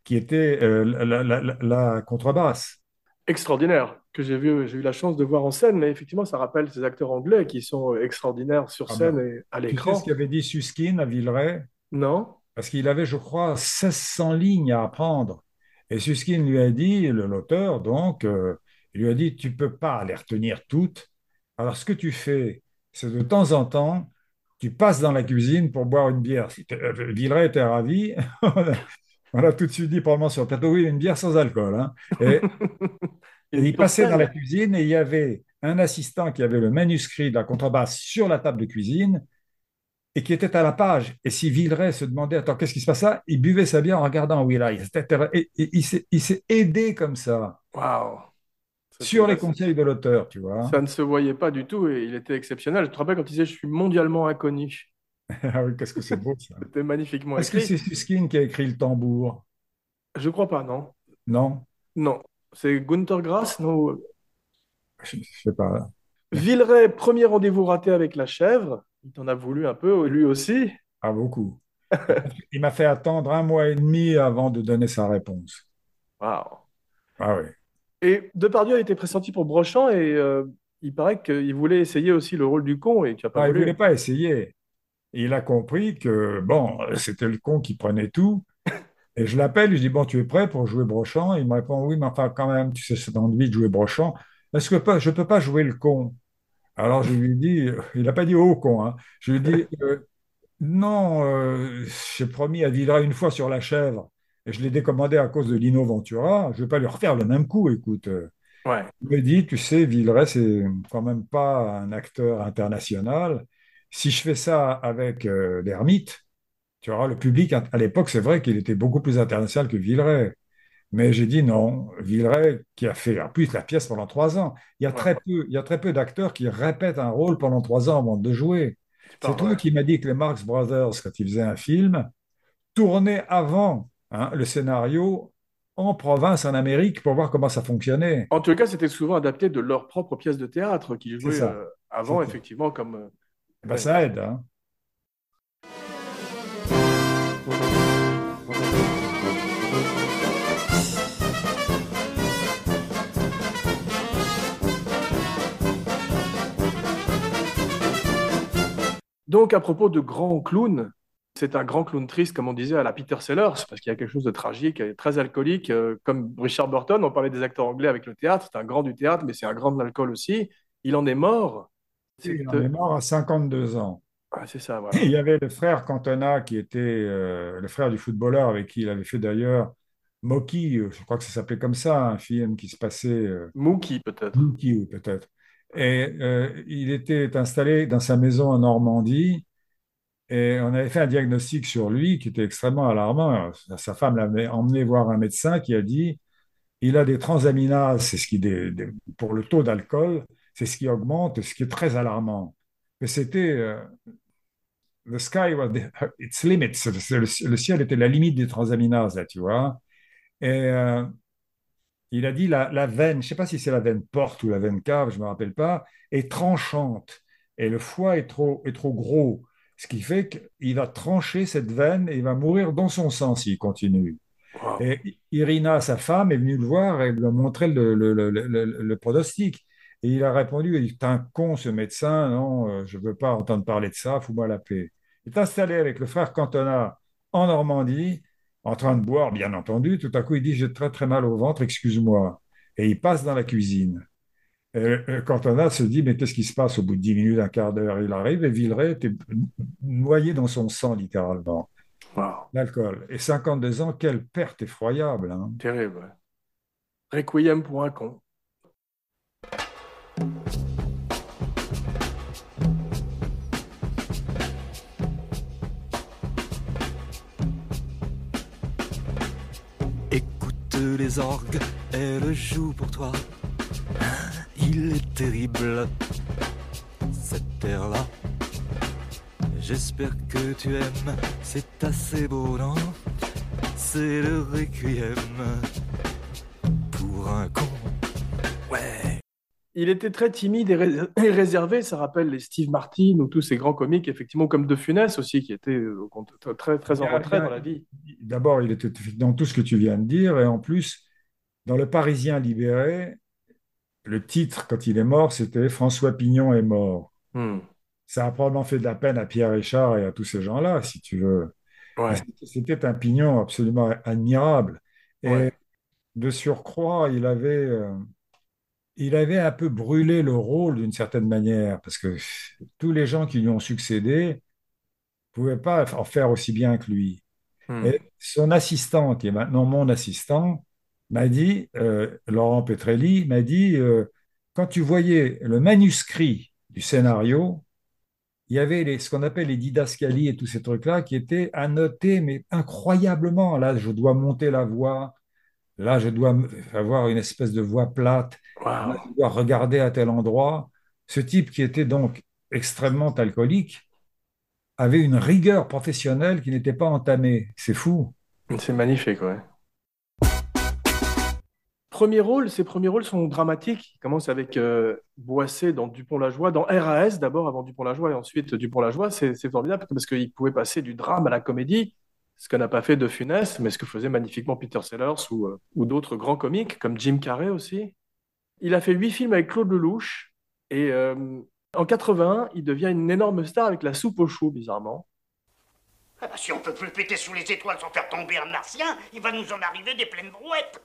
qui était euh, la, la- la- la contrebasse. Extraordinaire, que j'ai vu, j'ai eu la chance de voir en scène, mais effectivement, ça rappelle ces acteurs anglais qui sont extraordinaires sur Ah scène ben, et à Tu sais l'écran. ce qu'avait dit Susskind à Villeray? Non? Parce qu'il avait, je crois, 1600 lignes à apprendre. Et Susskind lui a dit, le- l'auteur, donc, euh, il lui a dit, tu peux pas les retenir toutes. Alors, ce que tu fais, c'est de temps en temps, tu passes dans la cuisine pour boire une bière. Euh, Villeray était ravi. On a tout de suite dit, probablement sur le plateau, oui, une bière sans alcool. hein. Et, il passait dans la cuisine et il y avait un assistant qui avait le manuscrit de la contrebasse sur la table de cuisine et qui était à la page. Et si Villeray se demandait, attends, qu'est-ce qui se passe là? Il buvait sa bière en regardant où il Et, et il s'est aidé comme ça, Waouh! Sur les conseils de l'auteur, tu vois. Ça ne se voyait pas du tout et il était exceptionnel. Je te rappelle quand il disait Je suis mondialement inconnu. Ah oui, qu'est-ce que c'est beau ça. C'était magnifiquement Est-ce que écrit. c'est Susskind qui a écrit le tambour? Je crois pas, non? Non? Non. C'est Gunther Grass, non? Je ne sais pas. Villeray, premier rendez-vous raté avec la chèvre. Il t'en a voulu un peu, lui aussi. Ah, beaucoup. Il m'a fait attendre un mois et demi avant de donner sa réponse. Waouh! Ah oui. Et Depardieu a été pressenti pour Brochant et euh, il paraît qu'il voulait essayer aussi le rôle du con et tu n'as pas Ah, il ne voulu. voulait pas essayer. Il a compris que, bon, c'était le con qui prenait tout. Et je l'appelle, je dis, bon, tu es prêt pour jouer Brochant? Il me répond, oui, mais enfin, quand même, tu sais, c'est envie de jouer Brochant. Est-ce que pas, je ne peux pas jouer le con? Alors, je lui dis, il n'a pas dit oh con, hein. Je lui dis, euh, non, euh, j'ai promis à Villeray une fois sur la chèvre, et je l'ai décommandé à cause de Lino Ventura, je ne vais pas lui refaire le même coup, écoute. euh. Ouais. Il me dit, tu sais, Villeray, c'est quand même pas un acteur international. Si je fais ça avec euh, l'ermite, tu vois, le public, à, l'époque, c'est vrai qu'il était beaucoup plus international que Villeray. Mais j'ai dit non, Villeray, qui a fait en plus la pièce pendant trois ans, il y a Ouais. très peu, il y a très peu d'acteurs qui répètent un rôle pendant trois ans avant de jouer. C'est toi qui m'as dit que les Marx Brothers, quand ils faisaient un film, tournaient avant hein, le scénario en province, en Amérique, pour voir comment ça fonctionnait. En tout cas, c'était souvent adapté de leur propre pièce de théâtre qu'ils jouaient euh, avant, effectivement, comme. Ouais. ça aide. hein. Donc, à propos de grand clown, c'est un grand clown triste, comme on disait à la Peter Sellers, parce qu'il y a quelque chose de tragique, très alcoolique, euh, comme Richard Burton. On parlait des acteurs anglais avec le théâtre, c'est un grand du théâtre, mais c'est un grand de l'alcool aussi. Il en est mort. Il est mort à 52 ans. Ah, c'est ça, voilà. Il y avait le frère Cantona qui était euh, le frère du footballeur avec qui il avait fait d'ailleurs Moki, euh, je crois que ça s'appelait comme ça, un film qui se passait, euh, Mookie, peut-être. Mookie, oui, peut-être. Et euh, il était installé dans sa maison en Normandie et on avait fait un diagnostic sur lui qui était extrêmement alarmant. Sa femme l'avait emmené voir un médecin qui a dit il a des transaminases, c'est ce qui, des- des- pour le taux d'alcool, c'est ce qui augmente, ce qui est très alarmant. Mais c'était euh, the sky was the- its limits. Le, ciel était la limite des transaminases, là, tu vois. Et euh, il a dit la, la veine, je ne sais pas si c'est la veine porte ou la veine cave, je ne me rappelle pas, est tranchante. Et le foie est trop, est trop gros. Ce qui fait qu'il va trancher cette veine et il va mourir dans son sang s'il continue. Wow. Et Irina, sa femme, est venue le voir et lui a montré le, le, le pronostic. Et il a répondu, il est un con ce médecin, non, euh, je ne veux pas entendre parler de ça, fous-moi la paix. Il est installé avec le frère Cantona en Normandie, en train de boire, bien entendu. Tout à coup, il dit, j'ai très très mal au ventre, excuse-moi. Et il passe dans la cuisine. Et euh, Cantona se dit, mais qu'est-ce qui se passe? Au bout de dix minutes, un quart d'heure? Il arrive et Villeray était noyé dans son sang, littéralement. Wow. L'alcool. Et 52 ans, quelle perte effroyable. hein. Terrible. Requiem pour un con. Écoute les orgues, elles jouent pour toi. Il est terrible, cet air-là. J'espère que tu aimes, c'est assez beau, non? C'est le requiem Il était très timide et, ré- et réservé, ça rappelle les Steve Martin ou tous ces grands comiques, effectivement, comme De Funès aussi, qui était euh, très, très en retrait dans la vie. D'abord, il était dans tout ce que tu viens de dire, et en plus, dans Le Parisien libéré, le titre, quand il est mort, c'était François Pignon est mort. Hmm. Ça a probablement fait de la peine à Pierre Richard et à tous ces gens-là, si tu veux. Ouais, c'était c'était un pignon absolument admirable. Et ouais. de surcroît, il avait, euh, il avait un peu brûlé le rôle d'une certaine manière, parce que tous les gens qui lui ont succédé ne pouvaient pas en faire aussi bien que lui. Hmm. Et son assistant, qui est maintenant mon assistant, m'a dit, euh, Laurent Petrelli, m'a dit, euh, quand tu voyais le manuscrit du scénario, il y avait les- ce qu'on appelle les didascalies et tous ces trucs-là qui étaient annotés, mais incroyablement. Là, je dois monter la voix. Là, je dois avoir une espèce de voix plate. Dois regarder à tel endroit. Ce type qui était donc extrêmement alcoolique avait une rigueur professionnelle qui n'était pas entamée. C'est fou. C'est magnifique, ouais. Premier rôle, ses premiers rôles sont dramatiques. Il commence avec euh, Boissé dans Dupont-la-Joie, dans RAS d'abord, avant Dupont-la-Joie, et ensuite Dupont-la-Joie. C'est c'est formidable parce qu'il pouvait passer du drame à la comédie, ce que n'a pas fait De Funès, mais ce que faisait magnifiquement Peter Sellers ou, euh, ou d'autres grands comiques, comme Jim Carrey aussi. Il a fait huit films avec Claude Lelouch, et euh, en 81, il devient une énorme star avec La Soupe aux choux, bizarrement. Ah bah, si on peut plus péter sous les étoiles sans faire tomber un martien, il va nous en arriver des pleines brouettes.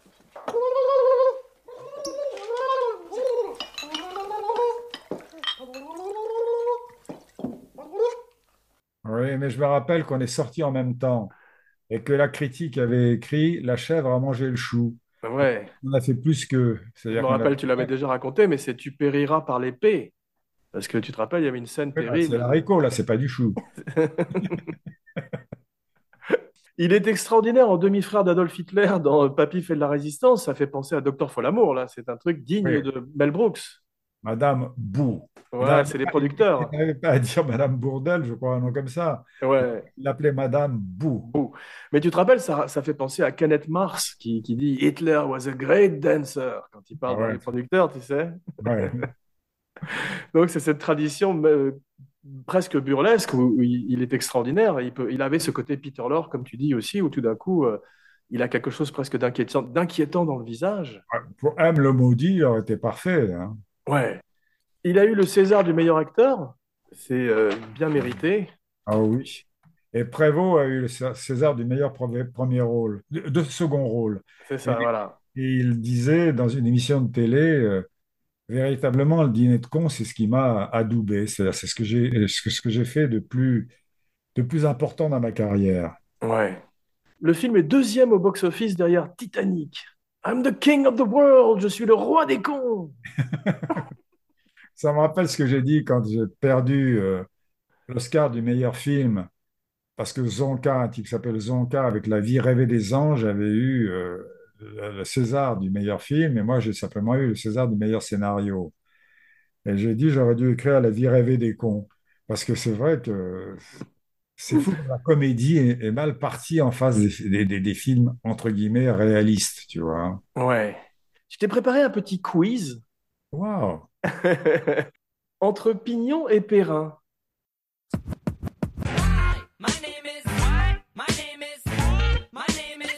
Oui, mais je me rappelle qu'on est sortis en même temps et que la critique avait écrit La chèvre a mangé le chou. Ouais, On a fait plus que. je me a- rappelle, tu l'avais déjà raconté, mais c'est Tu périras par l'épée. Parce que tu te rappelles, il y avait une scène bah, terrible. C'est l'haricot, là, c'est pas du chou. Il est extraordinaire en demi-frère d'Adolf Hitler dans Papy fait de la résistance. Ça fait penser à Docteur Folamour, là. C'est un truc digne Oui. de Mel Brooks. Madame Bou. Madame- c'est les producteurs. Il n'avait pas à dire Madame Bourdelle, je crois, un nom comme ça. Ouais. Il l'appelait Madame Bou. Mais tu te rappelles, ça, ça fait penser à Kenneth Mars qui, qui dit Hitler was a great dancer quand il parle ouais. les producteurs, tu sais. Ouais. Donc c'est cette tradition euh, presque burlesque où, où il, il est extraordinaire. Il, peut, il avait ce côté Peter Lorre, comme tu dis aussi, où tout d'un coup, euh, il a quelque chose presque d'inquiétant, d'inquiétant dans le visage. Pour M. le maudit, il aurait été parfait. hein. Ouais. Il a eu le César du meilleur acteur. C'est euh, bien mérité. Ah oui. Et Prévost a eu le César du meilleur premier rôle, de, de second rôle. C'est ça, Et- voilà. Et il disait dans une émission de télé, euh, véritablement, le dîner de con, c'est ce qui m'a adoubé. C'est c'est ce que j'ai, ce que, ce que j'ai fait de plus, de plus important dans ma carrière. Ouais. Le film est deuxième au box-office derrière Titanic. I'm the king of the world, je suis le roi des cons. Ça me rappelle ce que j'ai dit quand j'ai perdu euh, l'Oscar du meilleur film, parce que Zonka, un type qui s'appelle Zonka, avec La vie rêvée des anges, avait eu euh, le César du meilleur film, et moi j'ai simplement eu le César du meilleur scénario. Et j'ai dit, j'aurais dû écrire La vie rêvée des cons, parce que c'est vrai que c'est fou que la comédie est, est mal partie en face des, des- des- des films, entre guillemets, réalistes, tu vois. Ouais. Je t'ai préparé un petit quiz Waouh! entre Pignon et Perrin.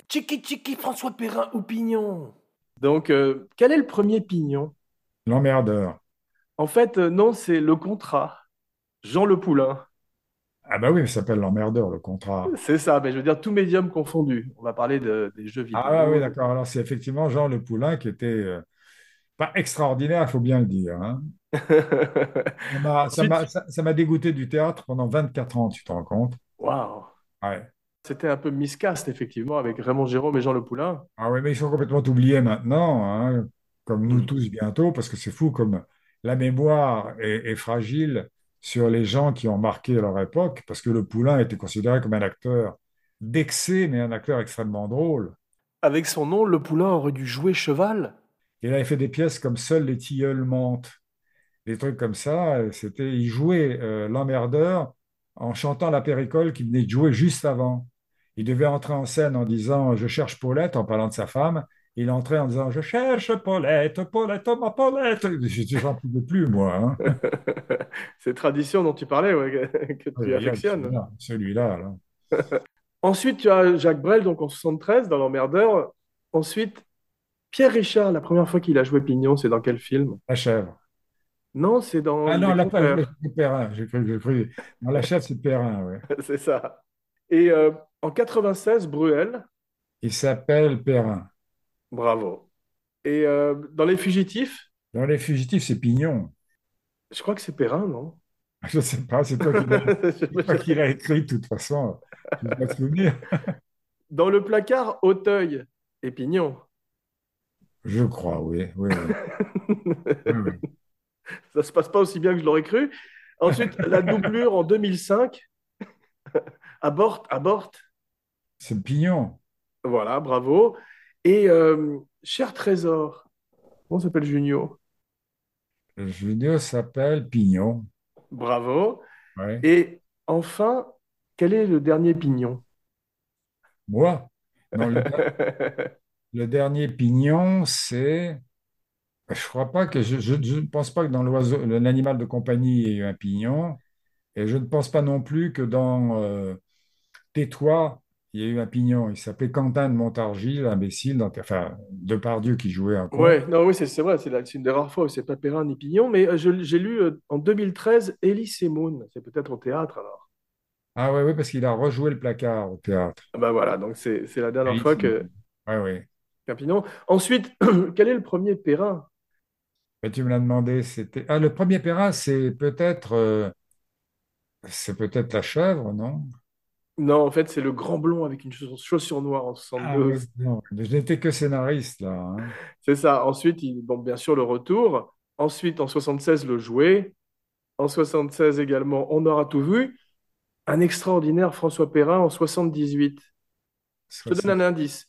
Chiki Chiki François Perrin ou Pignon Donc, euh, quel est le premier Pignon? L'emmerdeur. En fait, euh, non, c'est le contrat. Jean Le Poulain. Ah bah oui, mais ça s'appelle l'emmerdeur, le contrat. C'est ça, mais je veux dire tout médium confondu. On va parler de- des jeux vidéo. Ah oui, d'accord. Alors, c'est effectivement Jean Le Poulain qui était euh, pas extraordinaire, il faut bien le dire. hein. Ça m'a ça m'a- ça- ça m'a dégoûté du théâtre pendant 24 ans, tu te rends compte? Waouh. Ouais. C'était un peu miscast, effectivement, avec Raymond Jérôme et Jean Le Poulain. Ah oui, mais ils sont complètement oubliés maintenant, hein, comme nous Mm. tous bientôt, parce que c'est fou comme la mémoire est, est fragile sur les gens qui ont marqué leur époque, parce que Le Poulain était considéré comme un acteur d'excès, mais un acteur extrêmement drôle. Avec son nom, Le Poulain aurait dû jouer cheval. Il avait fait des pièces comme Seuls les tilleuls mentent, des trucs comme ça. C'était, il jouait euh, l'emmerdeur en chantant la péricole qu'il venait de jouer juste avant. Il devait entrer en scène en disant Je cherche Paulette, en parlant de sa femme, Il entrait en disant Je cherche Paulette, Paulette, ma Paulette. Je n'en pouvais plus, moi. hein. C'est tradition dont tu parlais, ouais, que, tu Regarde, affectionnes. Celui-là, là. Ensuite, tu as Jacques Brel, donc en 73, dans L'Emmerdeur. Ensuite, Pierre Richard, la première fois qu'il a joué Pignon, c'est dans quel film? La chèvre. Non, c'est dans Ah non, la, c'est Perrin. J'ai cru, cru. Non, la chèvre, c'est Perrin, ouais. C'est ça. Et euh, en 96, Bruel. Il s'appelle Perrin. Bravo. Et euh, dans Les Fugitifs, Dans Les Fugitifs, c'est Pignon. je crois que c'est Perrin, non? Je ne sais pas, c'est toi qui l'as écrit, de toute façon. Je ne vais pas te souvenir. Dans Le Placard, Auteuil et Pignon. Je crois, oui. oui, oui. Oui, oui. Ça se passe pas aussi bien que je l'aurais cru. Ensuite, la doublure en 2005. Aborte, aborte. C'est Pignon. Voilà, bravo. Et euh, Cher Trésor. Comment s'appelle Junio? Le junior s'appelle Pignon. Bravo. Ouais. Et enfin, quel est le dernier pignon? Moi? Non, le, le dernier Pignon, c'est. Je crois pas que je, je, je ne pense pas que dans l'oiseau, l'animal de compagnie, il y ait eu un pignon. Et je ne pense pas non plus que dans euh, Tais-toi, il y a eu un pignon. Il s'appelait Quentin de Montargis, l'imbécile, donc, enfin, Depardieu qui jouait un con. Ouais, non, oui, c'est vrai, c'est une des rares fois où c'est pas Perrin ni Pignon, mais euh, j'ai lu euh, en 2013 Elise et Moon, c'est peut-être au théâtre alors. Ah ouais, oui, parce qu'il a rejoué le placard au théâtre. Ah bah voilà, donc c'est la dernière fois que Ouais, oui. qu'un Pignon. Ensuite, quel est le premier Perrin? Mais tu me l'as demandé, c'était. Ah, le premier Perrin, c'est peut-être euh, c'est peut-être la chèvre, non? Non, en fait, c'est le grand blond avec une chaussure noire en Ah oui, 72. non. Je n'étais que scénariste, là. hein. C'est ça. Ensuite, il, bon, bien sûr, le retour. Ensuite, en 76, le jouet. En 76 également, On aura tout vu. Un extraordinaire François Perrin en 78. Je te donne un indice.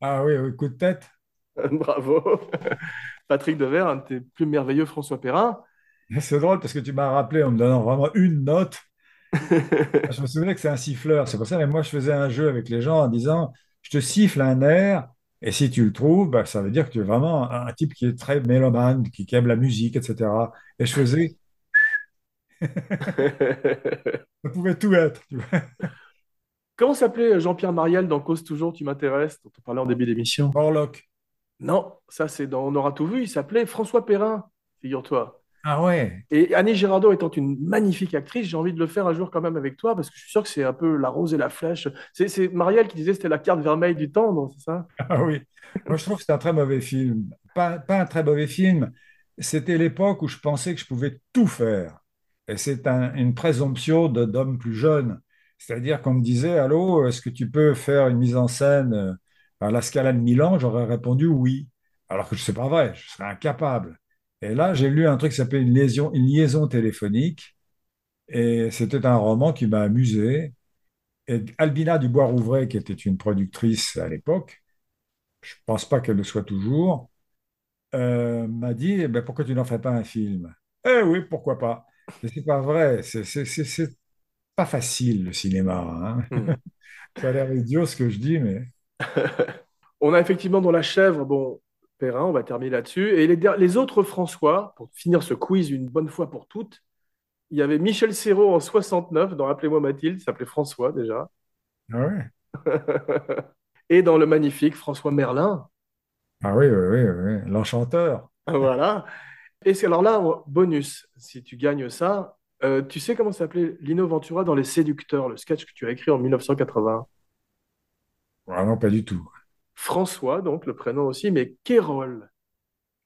Ah oui, oui, coup de tête. Bravo. Patrick Devers, un de tes plus merveilleux François Perrin. C'est drôle parce que tu m'as rappelé en me donnant vraiment une note. Je me souvenais que c'est un siffleur, c'est pour ça, mais moi je faisais un jeu avec les gens en disant, je te siffle un air, et si tu le trouves, bah, ça veut dire que tu es vraiment un, un type qui est très mélomane, qui, qui aime la musique, etc. Et je faisais, ça pouvait tout être. tu vois. Comment s'appelait Jean-Pierre Mariel dans Cause toujours, tu m'intéresses, dont on parlait en début d'émission? Morlock. Non, ça c'est dans On aura tout vu. Il s'appelait François Perrin, figure-toi. Ah ouais, Et Annie Girardot étant une magnifique actrice, j'ai envie de le faire un jour quand même avec toi parce que je suis sûr que c'est un peu la rose et la flèche. C'est Marielle qui disait que c'était la carte vermeille du temps, non, c'est ça? ah oui. Moi je trouve que c'est un très mauvais film. Pas, pas un très mauvais film, c'était l'époque où je pensais que je pouvais tout faire. Et c'est un- une présomption d'homme plus jeune. C'est-à-dire qu'on me disait, Allô, est-ce que tu peux faire une mise en scène euh, à la Scala de Milan? J'aurais répondu oui. Alors que ce n'est pas vrai, je serais incapable. Et là, j'ai lu un truc qui s'appelait une liaison, une liaison téléphonique. Et c'était un roman qui m'a amusé. Et Albina Dubois-Rouvray, qui était une productrice à l'époque, je ne pense pas qu'elle le soit toujours, euh, m'a dit, eh ben, pourquoi tu n'en fais pas un film? Eh oui, pourquoi pas? Mais c'est pas vrai, c'est pas facile le cinéma. hein. Hmm. Ça a l'air idiot ce que je dis, mais On a effectivement dans La Chèvre, bon, Perrin, on va terminer là-dessus. Et les, autres François, pour finir ce quiz une bonne fois pour toutes, il y avait Michel Serrault en 69, dans Appelez-moi Mathilde, il s'appelait François déjà. ah ouais. Et dans le magnifique François Merlin. Ah oui, oui, oui, oui. L'enchanteur. Voilà. Et c'est alors là, bonus, si tu gagnes ça, euh, tu sais comment s'appelait Lino Ventura dans Les Séducteurs, le sketch que tu as écrit en 1980? Ah non, pas du tout. François, donc le prénom aussi, mais Kérol.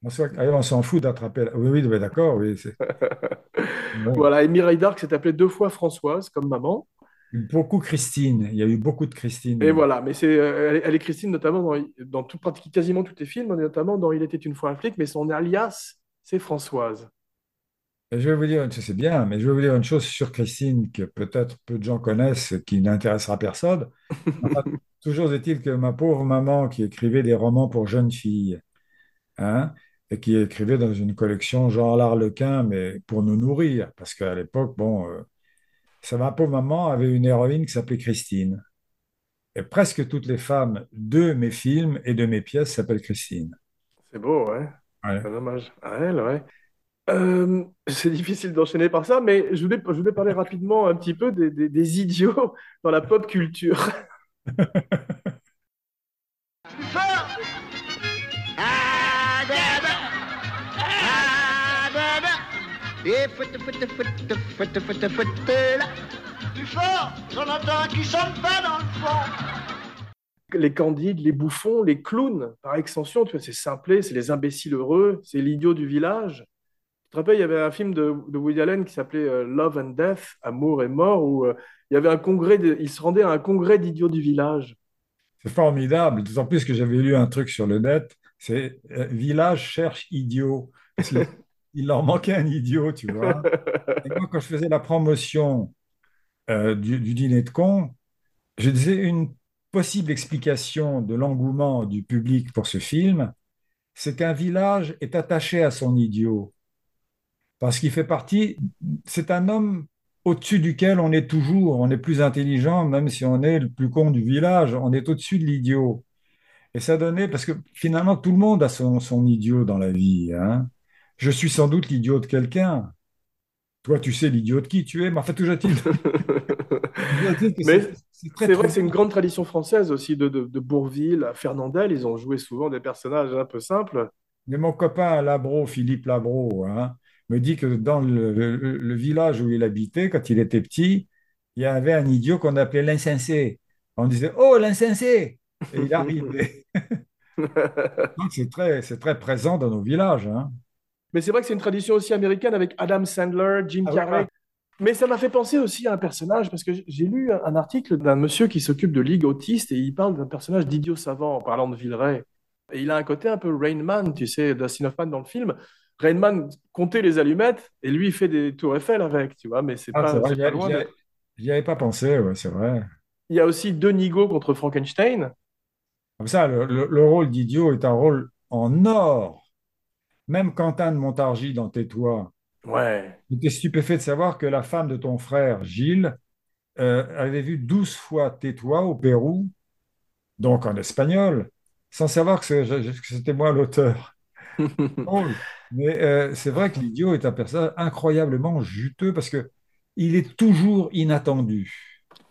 On s'en on s'en fout d'attraper. la- Oui, oui, d'accord, oui. ouais. Voilà, et Mireille d'Arc s'est appelée deux fois Françoise, comme maman. Beaucoup Christine. Il y a eu beaucoup de Christine. Et voilà, mais c'est, euh, elle, est- elle est Christine notamment dans, dans tout, quasiment tous les films, notamment dans Il était une fois un flic, mais son alias, c'est Françoise. Et je vais vous dire, c'est bien, mais je vais vous dire une chose sur Christine que peut-être peu de gens connaissent, qui n'intéressera personne. Toujours est-il que ma pauvre maman qui écrivait des romans pour jeunes filles, hein, et qui écrivait dans une collection genre l'Arlequin, mais pour nous nourrir, parce qu'à l'époque, bon, euh, ça, ma pauvre maman avait une héroïne qui s'appelait Christine. Et presque toutes les femmes de mes films et de mes pièces s'appellent Christine. C'est beau, ouais. Ouais. C'est dommage. À elle, ouais. Euh, c'est difficile d'enchaîner par ça, mais je voulais, je voulais parler rapidement un petit peu des, des- des idiots dans la pop culture. Les candides, les bouffons, les clowns, par extension, tu vois, c'est simplet, c'est les imbéciles heureux, c'est l'idiot du village. Te rappelles, il y avait un film de, de Woody Allen qui s'appelait euh, Love and Death, Amour et mort, où euh, il y avait un congrès, de- il se rendait à un congrès d'idiots du village. C'est formidable, d'autant plus que j'avais lu un truc sur le net, c'est euh, Village cherche idiot. Il leur manquait un idiot, tu vois. Et moi, quand je faisais la promotion du, du dîner de con, je disais une possible explication de l'engouement du public pour ce film, c'est qu'un village est attaché à son idiot. Parce qu'il fait partie, c'est un homme au-dessus duquel on est toujours, on est plus intelligent, même si on est le plus con du village, on est au-dessus de l'idiot. Et ça donnait, parce que finalement, tout le monde a son, son idiot dans la vie, hein. Je suis sans doute l'idiot de quelqu'un. Toi, tu sais l'idiot de qui tu es, mais enfin, toujours est-il c'est vrai que c'est une grande tradition française aussi de, de, de Bourvil à Fernandel. Ils ont joué souvent des personnages un peu simples. Mais mon copain Labro, Philippe Labro, hein, me dit que dans le, le- le village où il habitait, quand il était petit, il y avait un idiot qu'on appelait l'insensé. On disait Oh, l'insensé! Et il arrivait. Donc c'est très, c'est très présent dans nos villages. hein. Mais c'est vrai que c'est une tradition aussi américaine avec Adam Sandler, Jim Ah, Carrey. Mais ça m'a fait penser aussi à un personnage, parce que j'ai lu un article d'un monsieur qui s'occupe de Ligue autiste et il parle d'un personnage d'idiot savant en parlant de Villeray. Et il a un côté un peu Rain Man, tu sais, Dustin Hoffman dans le film. Rain Man comptait les allumettes et lui il fait des tours Eiffel avec, tu vois, mais c'est Ah, pas, j'y avais pas pensé, ouais, c'est vrai. Il y a aussi Denis Go contre Frankenstein. Comme ça, le, le- le rôle d'idiot est un rôle en or. Même Quentin de Montargis dans Tais-toi, Ouais. j'étais stupéfait de savoir que la femme de ton frère, Gilles, euh, avait vu 12 fois Tais-toi au Pérou, donc en espagnol, sans savoir que c'était moi l'auteur. Mais euh, c'est vrai que l'idiot est un personnage incroyablement juteux parce que il est toujours inattendu.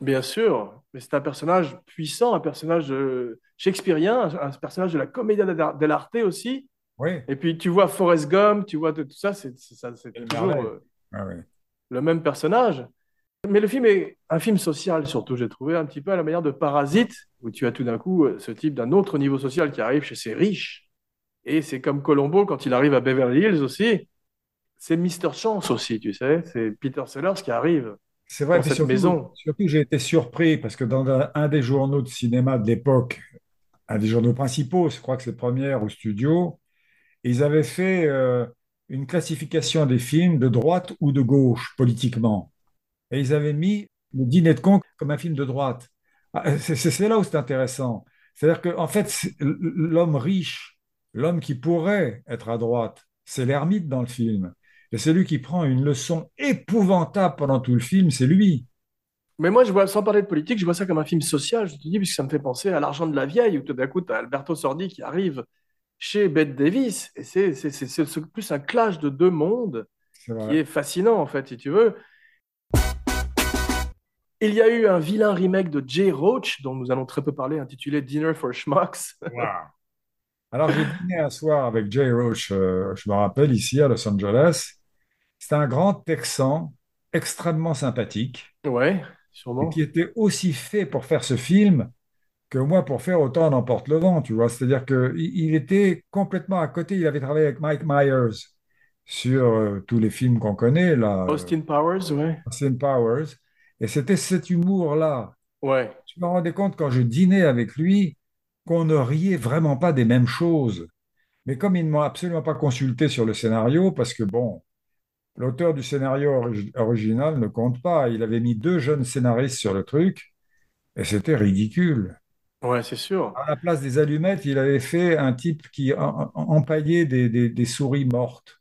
Bien sûr, mais c'est un personnage puissant, un personnage euh, shakespearien, un, personnage de la commedia dell'arte aussi. Oui, Et puis tu vois Forrest Gump, tu vois tout ça, c'est toujours euh, Ah ouais. le même personnage. Mais le film est un film social surtout, j'ai trouvé un petit peu à la manière de Parasite, où tu as tout d'un coup ce type d'un autre niveau social qui arrive chez ces riches. Et c'est comme Colombo quand il arrive à Beverly Hills aussi. C'est Mr. Chance aussi, tu sais. C'est Peter Sellers qui arrive C'est vrai, dans cette surtout, maison. surtout j'ai été surpris parce que dans un, des journaux de cinéma de l'époque, un des journaux principaux, je crois que c'est Première au studio, ils avaient fait euh, une classification des films de droite ou de gauche politiquement. Et ils avaient mis le Dîner de con comme un film de droite. Ah, C'est là où c'est intéressant. C'est-à-dire qu'en fait, c'est- l'homme riche, l'homme qui pourrait être à droite, c'est l'ermite dans le film. Et celui qui prend une leçon épouvantable pendant tout le film, c'est lui. Mais moi, je vois, sans parler de politique, je vois ça comme un film social, je te dis, puisque ça me fait penser à L'argent de la vieille, où tout d'un coup, tu as Alberto Sordi qui arrive chez Bette Davis, et c'est plus un clash de deux mondes qui est fascinant, en fait, si tu veux. Il y a eu un vilain remake de Jay Roach, dont nous allons très peu parler, intitulé Dinner for Schmucks. Alors, j'ai dîné un soir avec Jay Roach, euh, je me rappelle, ici à Los Angeles. C'est un grand Texan extrêmement sympathique Ouais, et sûrement. qui était aussi fait pour faire ce film que moi pour faire autant n'emporte le vent, tu vois. C'est-à-dire qu'il il était complètement à côté. Il avait travaillé avec Mike Myers sur euh, tous les films qu'on connaît, là, euh, Austin Powers, ouais. Austin Powers. Et c'était cet humour-là. Ouais. Je me rendais compte quand je dînais avec lui qu'on ne riait vraiment pas des mêmes choses. Mais comme ils ne m'ont absolument pas consulté sur le scénario, parce que bon, l'auteur du scénario origi- original ne compte pas. Il avait mis deux jeunes scénaristes sur le truc et c'était ridicule. Ouais, c'est sûr. À la place des allumettes, il avait fait un type qui empaillait des, des- des souris mortes.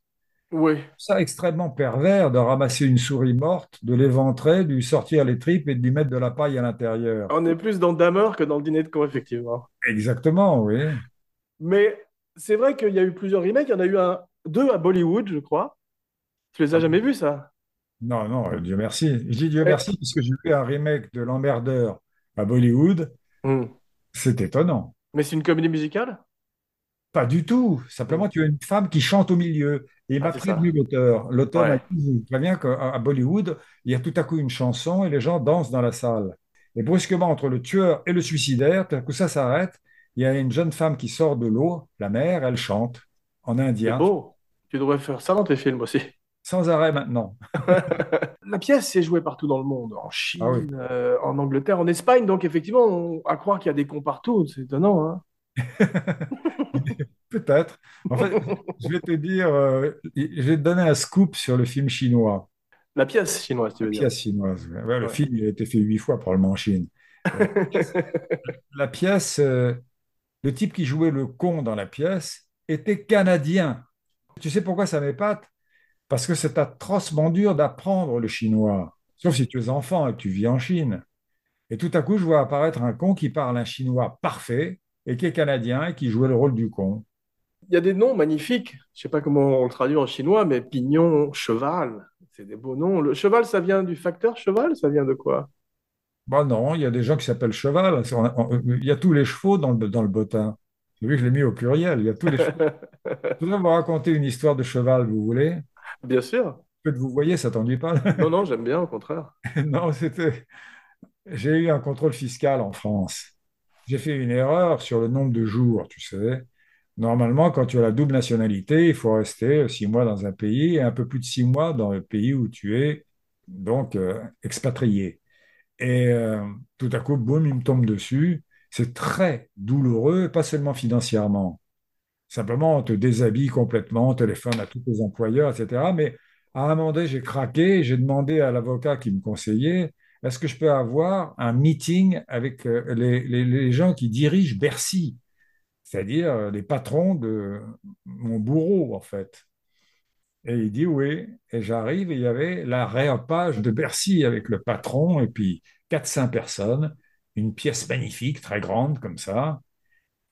Oui. Ça extrêmement pervers de ramasser une souris morte, de l'éventrer, de lui sortir les tripes et de lui mettre de la paille à l'intérieur. On est plus dans Dahmer que dans le dîner de con, effectivement. Exactement, oui. Mais c'est vrai qu'il y a eu plusieurs remakes. Il y en a eu un, deux à Bollywood, je crois. Tu les as jamais vus, ça? Non, non, euh, Dieu merci. Je dis Dieu merci puisque j'ai vu un remake de L'Emmerdeur à Bollywood. hmm. C'est étonnant. Mais c'est une comédie musicale? Pas du tout. Simplement, tu as une femme qui chante au milieu. Et il Ah, m'a c'est prévenu l'auteur. L'auteur m'a Ouais. dit, je vous préviens qu'à Bollywood, il y a tout à coup une chanson et les gens dansent dans la salle. Et brusquement, entre le tueur et le suicidaire, tout à coup ça s'arrête. Il y a une jeune femme qui sort de l'eau, la mer, elle chante en C'est indien, beau. Tu devrais faire ça dans tes films aussi. sans arrêt maintenant. La pièce s'est jouée partout dans le monde, en Ah oui. Chine, euh, en Angleterre, en Espagne. Donc, effectivement, on- à croire qu'il y a des cons partout. C'est étonnant, hein? Peut-être. En fait, je vais te dire, euh, je vais te donner un scoop sur le film chinois, La pièce chinoise, tu la veux dire. pièce chinoise. Ouais, le film il a été fait huit fois probablement en Chine. Euh, La pièce, euh, le type qui jouait le con dans la pièce était canadien. Tu sais pourquoi ça m'épate? Parce que c'est atrocement dur d'apprendre le chinois, sauf si tu es enfant et que tu vis en Chine. Et tout à coup, je vois apparaître un con qui parle un chinois parfait et qui est canadien et qui jouait le rôle du con. Il y a des noms magnifiques. Je sais pas comment on le traduit en chinois, mais pignon, cheval. C'est des beaux noms. Le cheval, ça vient du facteur cheval? Ça vient de quoi? Bah non, il y a des gens qui s'appellent cheval. Il y a tous les chevaux dans le, dans le bottin. J'ai vu que je l'ai mis au pluriel. Il y a tous les chevaux. Je voudrais vous raconter une histoire de cheval, vous voulez? Bien sûr. Peut-être vous voyez, ça t'ennuie pas? Non, non, j'aime bien, au contraire. Non, c'était. J'ai eu un contrôle fiscal en France. J'ai fait une erreur sur le nombre de jours, tu sais. Normalement, quand tu as la double nationalité, il faut rester six mois dans un pays et un peu plus de six mois dans le pays où tu es donc euh, expatrié. Et euh, tout à coup, boum, il me tombe dessus. C'est très douloureux, pas seulement financièrement. Simplement, on te déshabille complètement, on téléphone à tous tes employeurs, etc. Mais à un moment donné, j'ai craqué, j'ai demandé à l'avocat qui me conseillait, est-ce que je peux avoir un meeting avec euh, les, gens qui dirigent Bercy, c'est-à-dire euh, les patrons de mon bourreau, en fait. Et il dit oui. Et j'arrive et il y avait l'aréopage de Bercy avec le patron et puis 400 personnes, une pièce magnifique, très grande comme ça.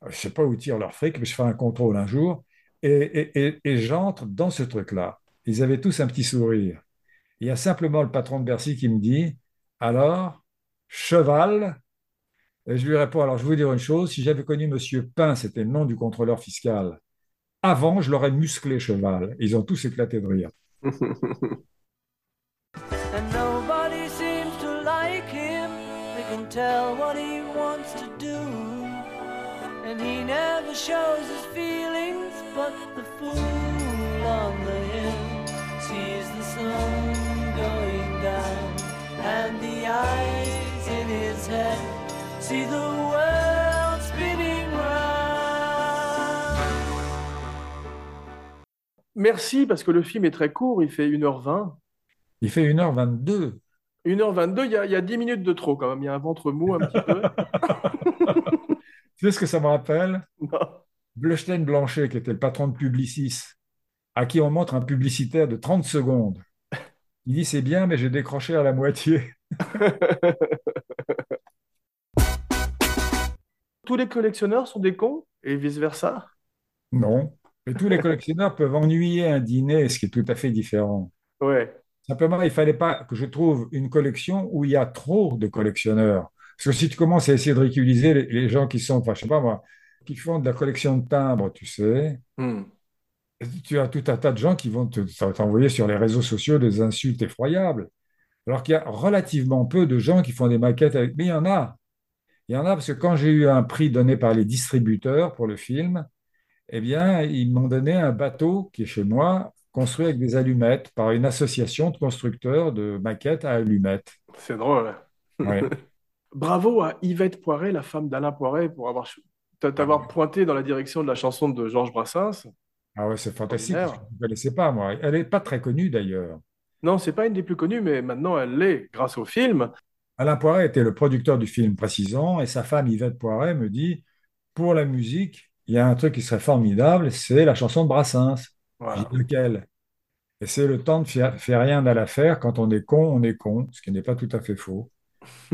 Je ne sais pas où tirent leur fric, mais je fais un contrôle un jour. Et- et- et j'entre dans ce truc-là. Ils avaient tous un petit sourire. Il y a simplement le patron de Bercy qui me dit, alors, cheval? Et je lui réponds, alors je vais vous dire une chose, si j'avais connu Monsieur Pain, c'était le nom du contrôleur fiscal, avant, je l'aurais musclé cheval. Ils ont tous éclaté de rire. and nobody seems to like him. They can tell what he wants to do, and he never shows his feelings. But the fool on the hill sees the sun going down, and the eyes in his head see the world spinning round. Merci, parce que le film est très court, il fait 1h20. Il fait 1h22. 1h22, il y a, il y a 10 minutes de trop quand même. Il y a un ventre mou un petit peu. Tu sais ce que ça me rappelle? Non. Bleustein Blanchet, qui était le patron de Publicis, à qui on montre un publicitaire de 30 secondes. Il dit, c'est bien, mais j'ai décroché à la moitié. Tous les collectionneurs sont des cons et vice-versa? Non. Et tous les collectionneurs peuvent ennuyer un dîner, ce qui est tout à fait différent. Ouais. Simplement, il fallait pas que je trouve une collection où il y a trop de collectionneurs. Parce que si tu commences à essayer de ridiculiser les, les gens qui sont, enfin, je sais pas moi, qui font de la collection de timbres, tu sais, Hmm. Tu as tout un tas de gens qui vont te- t'envoyer sur les réseaux sociaux des insultes effroyables. Alors qu'il y a relativement peu de gens qui font des maquettes avec. Mais il y en a. Il y en a parce que quand j'ai eu un prix donné par les distributeurs pour le film, eh bien, ils m'ont donné un bateau qui est chez moi, construit avec des allumettes par une association de constructeurs de maquettes à allumettes. C'est drôle. Ouais. Bravo à Yvette Poiret, la femme d'Alain Poiret, pour avoir t'avoir pointé dans la direction de la chanson de Georges Brassens. Ah ouais, c'est fantastique. Je ne connaissais pas, moi. Elle n'est pas très connue d'ailleurs. Non, c'est pas une des plus connues, mais maintenant elle l'est grâce au film. Alain Poiret était le producteur du film, précisons, et sa femme Yvette Poiret me dit, pour la musique, il y a un truc qui serait formidable, c'est la chanson de Brassens. Voilà. lequel? Et c'est le temps de faire, faire rien à l'affaire. Quand on est con, on est con, ce qui n'est pas tout à fait faux.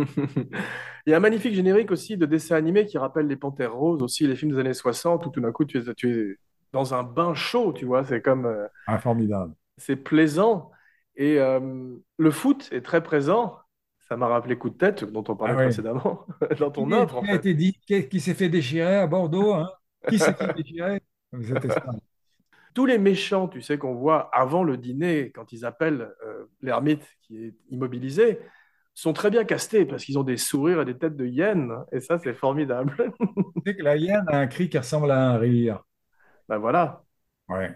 Il y a un magnifique générique aussi de dessin animé qui rappelle les Panthères Roses, aussi les films des années 60, où tout d'un coup tu es, tu es dans un bain chaud, tu vois, c'est comme, euh, Ah, formidable. c'est plaisant. Et euh, le foot est très présent. Ça m'a rappelé Coup de tête, dont on parlait Ah précédemment, dans ton en qui a été dit, qui, s'est fait déchirer à Bordeaux, hein? Qui s'est fait déchirer? Tous les méchants, tu sais, qu'on voit avant le dîner, quand ils appellent euh, l'ermite qui est immobilisé, sont très bien castés parce qu'ils ont des sourires et des têtes de hyènes. Et ça, c'est formidable. Que la hyène a un cri qui ressemble à un rire. Ben voilà. Ouais.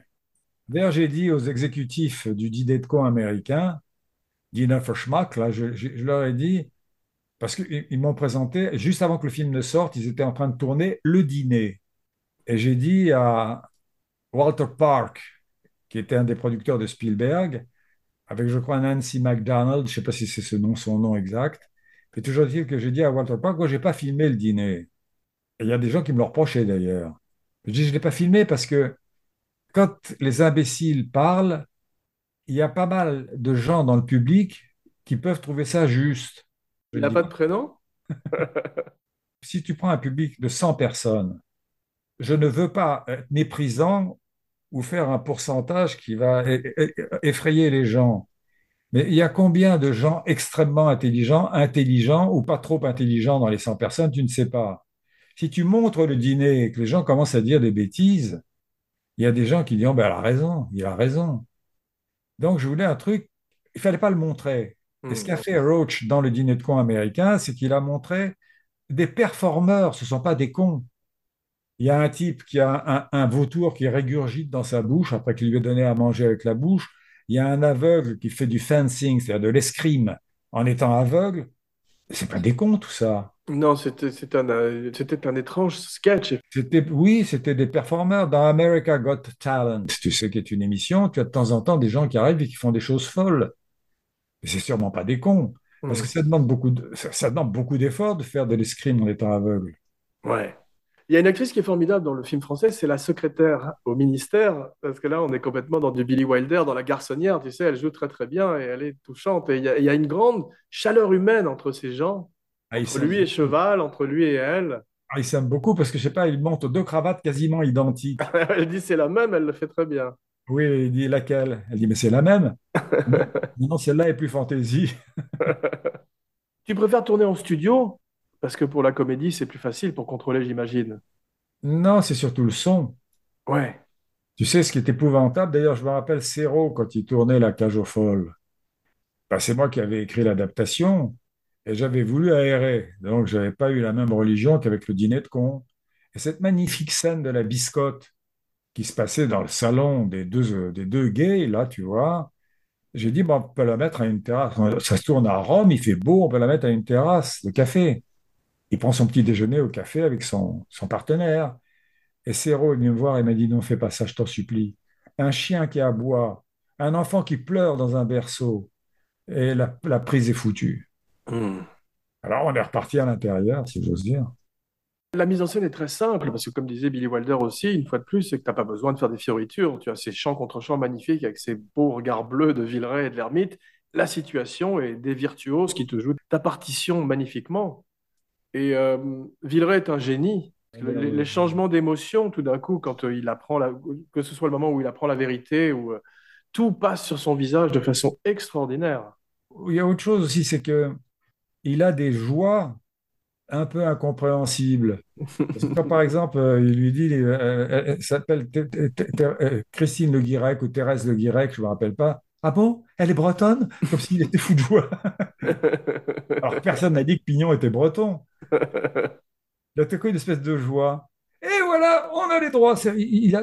D'ailleurs, j'ai dit aux exécutifs du con américain, Dinner for Schmuck, là, je, je- leur ai dit, parce qu'ils ils m'ont présenté, juste avant que le film ne sorte, ils étaient en train de tourner le dîner. Et j'ai dit à Walter Park, qui était un des producteurs de Spielberg, avec, je crois, Nancy MacDonald, je ne sais pas si c'est ce nom, son nom exact. Mais toujours est-il que j'ai dit à Walter Park, moi, je n'ai pas filmé le dîner. Et il y a des gens qui me le reprochaient d'ailleurs. Je dis, je ne l'ai pas filmé parce que quand les imbéciles parlent, il y a pas mal de gens dans le public qui peuvent trouver ça juste. Il n'a pas de prénom? Si tu prends un public de 100 personnes, je ne veux pas être méprisant ou faire un pourcentage qui va effrayer les gens. Mais il y a combien de gens extrêmement intelligents, intelligents ou pas trop intelligents dans les 100 personnes, tu ne sais pas. Si tu montres le dîner et que les gens commencent à dire des bêtises, il y a des gens qui disent, oh, ben, elle a raison, il a raison. Donc, je voulais un truc, il fallait pas le montrer. Et ce Hmm. qu'a fait Roach dans le dîner de cons américain, c'est qu'il a montré des performeurs, ce ne sont pas des cons. Il y a un type qui a un, un vautour qui régurgite dans sa bouche après qu'il lui ait donné à manger avec la bouche. Il y a un aveugle qui fait du fencing, c'est-à-dire de l'escrime en étant aveugle. C'est pas des cons tout ça. Non, c'était un, euh, c'était un étrange sketch. C'était, oui, c'était des performeurs dans America Got Talent. Tu sais qui est une émission, tu as de temps en temps des gens qui arrivent et qui font des choses folles. Mais c'est sûrement pas des cons. Parce que ça demande beaucoup de, ça, ça demande beaucoup d'efforts de faire de l'escrime en étant aveugle. Ouais. Il y a une actrice qui est formidable dans le film français, c'est la secrétaire au ministère, parce que là, on est complètement dans du Billy Wilder, dans La Garçonnière, tu sais, elle joue très très bien et elle est touchante. Et il y a, il y a une grande chaleur humaine entre ces gens, Ah, entre lui et Cheval, entre lui et elle. ah, ils s'aiment beaucoup parce que je sais pas, ils montent deux cravates quasiment identiques. Elle dit c'est la même, elle le fait très bien. Oui, il dit laquelle? Elle dit mais c'est la même. Non, non, celle-là est plus fantaisie. Tu préfères tourner en studio? Parce que pour la comédie, c'est plus facile pour contrôler, j'imagine. Non, c'est surtout le son. Ouais. Tu sais ce qui est épouvantable, d'ailleurs, je me rappelle Serrault quand il tournait La Cage aux Folles. Ben, c'est moi qui avais écrit l'adaptation et j'avais voulu aérer. Donc, je n'avais pas eu la même religion qu'avec le dîner de con. Et cette magnifique scène de la biscotte qui se passait dans le salon des deux, des deux gays, là, tu vois, j'ai dit, bon, on peut la mettre à une terrasse. Ça se tourne à Rome, il fait beau, on peut la mettre à une terrasse de café. Il prend son petit déjeuner au café avec son, son partenaire. Et Serrault est venu me voir et m'a dit, non, fais pas ça, je t'en supplie. Un chien qui aboie, un enfant qui pleure dans un berceau, et la, la prise est foutue. Hmm. Alors on est reparti à l'intérieur, si j'ose dire. La mise en scène est très simple, parce que comme disait Billy Wilder aussi, une fois de plus, c'est que tu n'as pas besoin de faire des fioritures. Tu as ces champs contre champs magnifiques avec ces beaux regards bleus de Villeray et de l'ermite. La situation est des virtuoses qui te jouent ta partition magnifiquement. Et euh, Villeray est un génie. Les, les changements d'émotion, tout d'un coup, quand euh, il apprend, la, que ce soit le moment où il apprend la vérité, ou euh, tout passe sur son visage de façon extraordinaire. Il y a autre chose aussi, c'est que il a des joies un peu incompréhensibles. Parce que quand, par exemple, euh, il lui dit, euh, elle s'appelle euh, Christine Le Guirec ou Thérèse Le Guirec, je ne me rappelle pas. Ah bon? Elle est bretonne? Comme s'il était fou de joie. Alors personne n'a dit que Pignon était breton. Il a coup une espèce de joie. Et voilà, on a les droits. Il a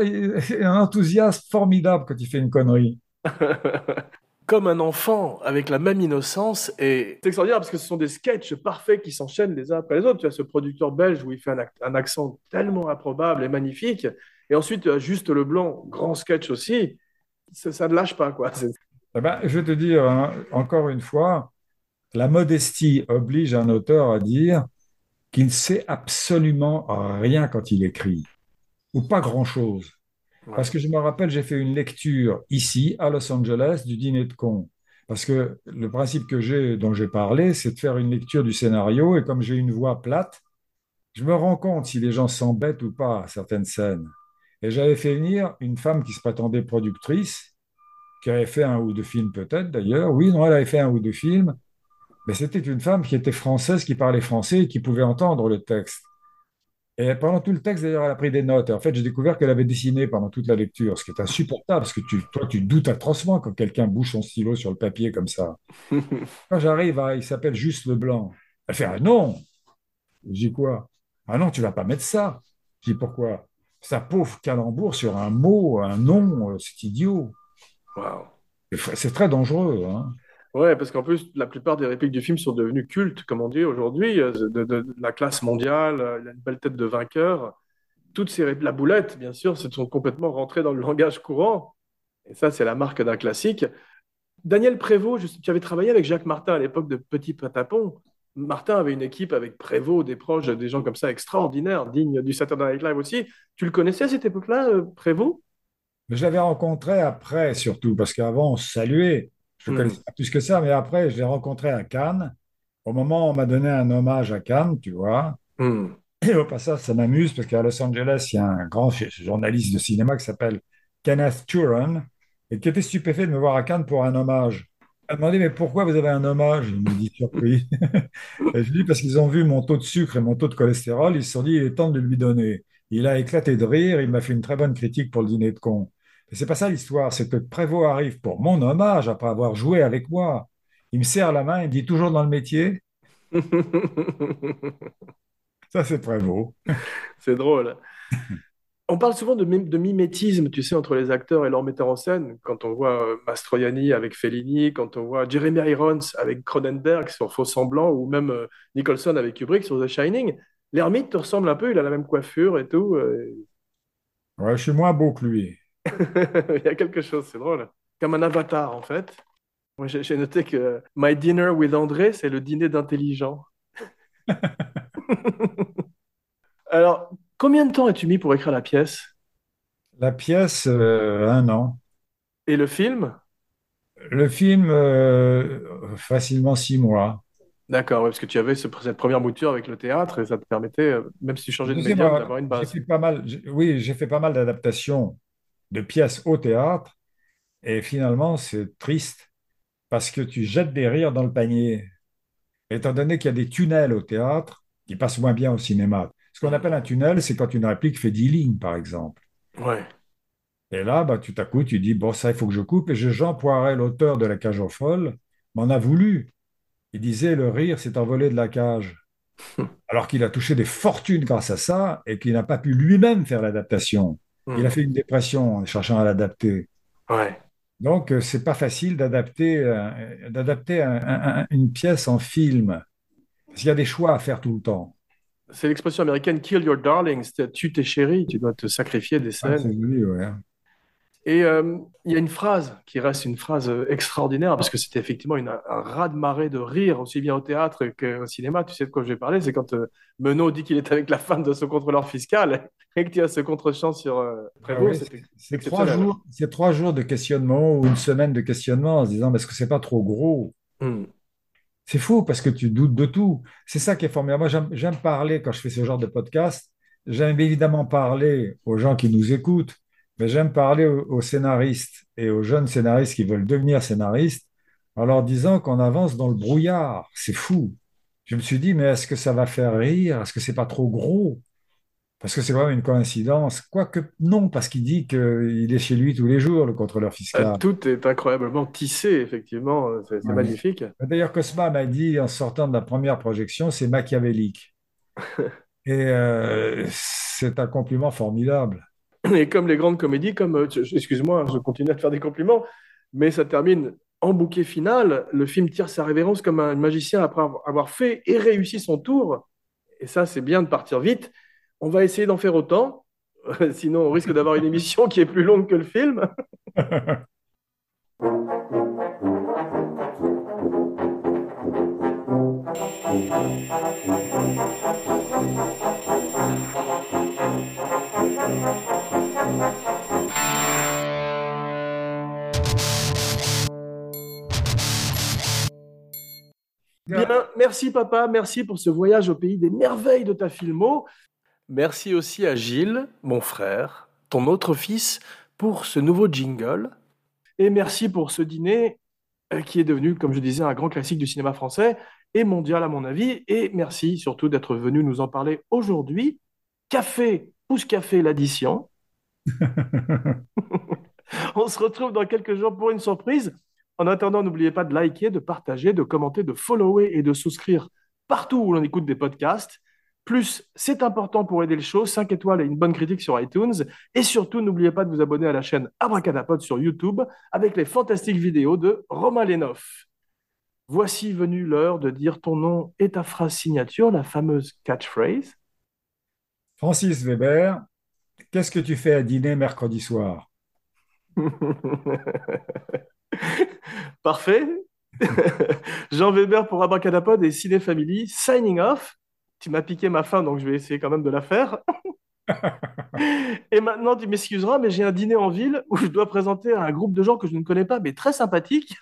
un enthousiasme formidable quand il fait une connerie. Comme un enfant avec la même innocence. Et c'est extraordinaire parce que ce sont des sketchs parfaits qui s'enchaînent les uns après les autres. Tu as ce producteur belge où il fait un, ac- un accent tellement improbable et magnifique. Et ensuite, tu as Juste Leblanc, grand sketch aussi. Ça, ça ne lâche pas, quoi. Eh ben, je vais te dire, hein, encore une fois, la modestie oblige un auteur à dire qu'il ne sait absolument rien quand il écrit, ou pas grand-chose. Parce que je me rappelle, j'ai fait une lecture ici, à Los Angeles, du dîner de cons. Parce que le principe que j'ai, dont j'ai parlé, c'est de faire une lecture du scénario. Et comme j'ai une voix plate, je me rends compte si les gens s'embêtent ou pas à certaines scènes. Et j'avais fait venir une femme qui se prétendait productrice, qui avait fait un ou deux films peut-être d'ailleurs. Oui, non, elle avait fait un ou deux films. Mais c'était une femme qui était française, qui parlait français et qui pouvait entendre le texte. Et pendant tout le texte, d'ailleurs, elle a pris des notes. Et en fait, j'ai découvert qu'elle avait dessiné pendant toute la lecture, ce qui est insupportable, parce que tu, toi, tu doutes atrocement quand quelqu'un bouge son stylo sur le papier comme ça. Quand j'arrive à, il s'appelle Juste Leblanc. Elle fait, ah non. Je dis quoi? Ah non, tu vas pas mettre ça. Je dis pourquoi? Sa pauvre calembour sur un mot, un nom, euh, c'est idiot. C'est c'est très dangereux. Hein. Ouais, parce qu'en plus, la plupart des répliques du film sont devenues cultes, comme on dit aujourd'hui, euh, de, la classe mondiale, euh, il a une belle tête de vainqueur. Toutes ces rép- la boulette, bien sûr, se sont complètement rentrées dans le langage courant. Et ça, c'est la marque d'un classique. Daniel Prévost, tu avais travaillé avec Jacques Martin à l'époque de Petit Patapon. Martin avait une équipe avec Prévost, des proches, des gens comme ça extraordinaires, dignes du Saturday Night Live aussi. Tu le connaissais à cette époque-là, euh, Prévost? Je l'avais rencontré après, surtout, parce qu'avant, on saluait. Je ne Hmm. connaissais pas plus que ça, mais après, je l'ai rencontré à Cannes. Au moment où on m'a donné un hommage à Cannes, tu vois. Hmm. Et au passage, ça m'amuse parce qu'à Los Angeles, il y a un grand journaliste de cinéma qui s'appelle Kenneth Turan et qui était stupéfait de me voir à Cannes pour un hommage. Il m'a demandé, mais pourquoi vous avez un hommage? Il me dit, surpris. Et je lui dis, parce qu'ils ont vu mon taux de sucre et mon taux de cholestérol, ils se sont dit, il est temps de lui donner. Il a éclaté de rire, il m'a fait une très bonne critique pour le dîner de con. Mais c'est pas ça l'histoire, c'est que Prévost arrive pour mon hommage après avoir joué avec moi. Il me serre la main, il me dit, toujours dans le métier? Ça, c'est Prévost. C'est drôle. On parle souvent de mimétisme, tu sais, entre les acteurs et leurs metteurs en scène. Quand on voit euh, Mastroianni avec Fellini, quand on voit Jeremy Irons avec Cronenberg sur Faux Semblant, ou même euh, Nicholson avec Kubrick sur The Shining, l'ermite te ressemble un peu, il a la même coiffure et tout. euh, Ouais, je suis moins beau que lui. Il y a quelque chose, c'est drôle. Comme un avatar, en fait. Moi, j'ai noté que My Dinner with André, c'est le dîner d'intelligents. Alors, combien de temps as-tu mis pour écrire la pièce? La pièce, euh, un an. Et le film? Le film, euh, facilement six mois. D'accord, ouais, parce que tu avais ce- cette première mouture avec le théâtre et ça te permettait, euh, même si tu changeais de euh, d'avoir une base. fait pas mal, oui, j'ai fait pas mal d'adaptations de pièces au théâtre et finalement, c'est triste parce que tu jettes des rires dans le panier. Étant donné qu'il y a des tunnels au théâtre qui passent moins bien au cinéma. Ce qu'on appelle un tunnel, c'est quand une réplique fait dix lignes, par exemple. Ouais. Et là, bah, tout à coup, tu dis, bon, ça, il faut que je coupe. Et Jean Poiret, l'auteur de La cage aux folles, m'en a voulu. Il disait, le rire s'est envolé de la cage. Alors qu'il a touché des fortunes grâce à ça et qu'il n'a pas pu lui-même faire l'adaptation. Il a fait une dépression en cherchant à l'adapter. Ouais. Donc, euh, c'est pas facile d'adapter euh, d'adapter un- un- un- une pièce en film. Parce qu'il y a des choix à faire tout le temps. C'est l'expression américaine kill your darlings, c'est tue tes chéris, tu dois te sacrifier des Ah, c'est scènes. joli, ouais. Et euh, il y a une phrase qui reste une phrase euh, extraordinaire parce que c'était effectivement une, un raz-de-marée de rire aussi bien au théâtre qu'au cinéma. Tu sais de quoi je vais parler? C'est quand euh, Menot dit qu'il est avec la femme de son contrôleur fiscal et que tu as ce contre-champ sur euh, Ah Prévost. oui, C'était c'est trois jours, c'est trois jours de questionnement ou une semaine de questionnement en se disant, est-ce que c'est pas trop gros? Hmm. C'est fou parce que tu doutes de tout. C'est ça qui est formidable. Moi, j'aime parler quand je fais ce genre de podcast. J'aime évidemment parler aux gens qui nous écoutent, mais j'aime parler aux, aux scénaristes et aux jeunes scénaristes qui veulent devenir scénaristes en leur disant qu'on avance dans le brouillard. C'est fou. Je me suis dit, mais est-ce que ça va faire rire? Est-ce que c'est pas trop gros? Parce que c'est vraiment une coïncidence. Quoique non, parce qu'il dit qu'il est chez lui tous les jours, le contrôleur Euh, fiscal. Tout est incroyablement tissé, effectivement. euh, C'est c'est Ouais. magnifique. D'ailleurs, Cosma m'a dit en sortant de la première projection, c'est machiavélique. Et euh, c'est un compliment formidable. Et comme les grandes comédies, comme, euh, excuse-moi, je continue à te faire des compliments, mais ça termine en bouquet final. Le film tire sa révérence comme un magicien après avoir fait et réussi son tour. Et ça, c'est bien de partir vite. On va essayer d'en faire autant. Sinon, on risque d'avoir une émission qui est plus longue que le film. Bien, merci papa, merci pour ce voyage au pays des merveilles de ta filmo. Merci aussi à Gilles, mon frère, ton autre fils, pour ce nouveau jingle. Et merci pour ce dîner euh, qui est devenu, comme je disais, un grand classique du cinéma français et mondial à mon avis. Et merci surtout d'être venu nous en parler aujourd'hui. Café, pouce café, l'addition. On se retrouve dans quelques jours pour une surprise. En attendant, n'oubliez pas de liker, de partager, de commenter, de follower et de souscrire partout où l'on écoute des podcasts. Plus, c'est important pour aider le show, 5 étoiles et une bonne critique sur iTunes. Et surtout, n'oubliez pas de vous abonner à la chaîne Abracadapod sur YouTube avec les fantastiques vidéos de Romain Lenoff. Voici venue l'heure de dire ton nom et ta phrase signature, la fameuse catchphrase. Francis Weber, qu'est-ce que tu fais à dîner mercredi soir? Parfait. Jean Weber pour Abracadapod et Ciné Family, signing off. Tu m'as piqué ma fin, donc je vais essayer quand même de la faire. et maintenant, tu m'excuseras, mais j'ai un dîner en ville où je dois présenter à un groupe de gens que je ne connais pas, mais très sympathiques,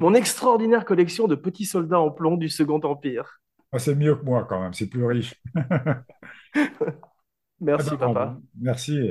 mon extraordinaire collection de petits soldats en plomb du Second Empire. Ah, c'est mieux que moi quand même, c'est plus riche. Merci, Ah ben, papa. bon, Merci.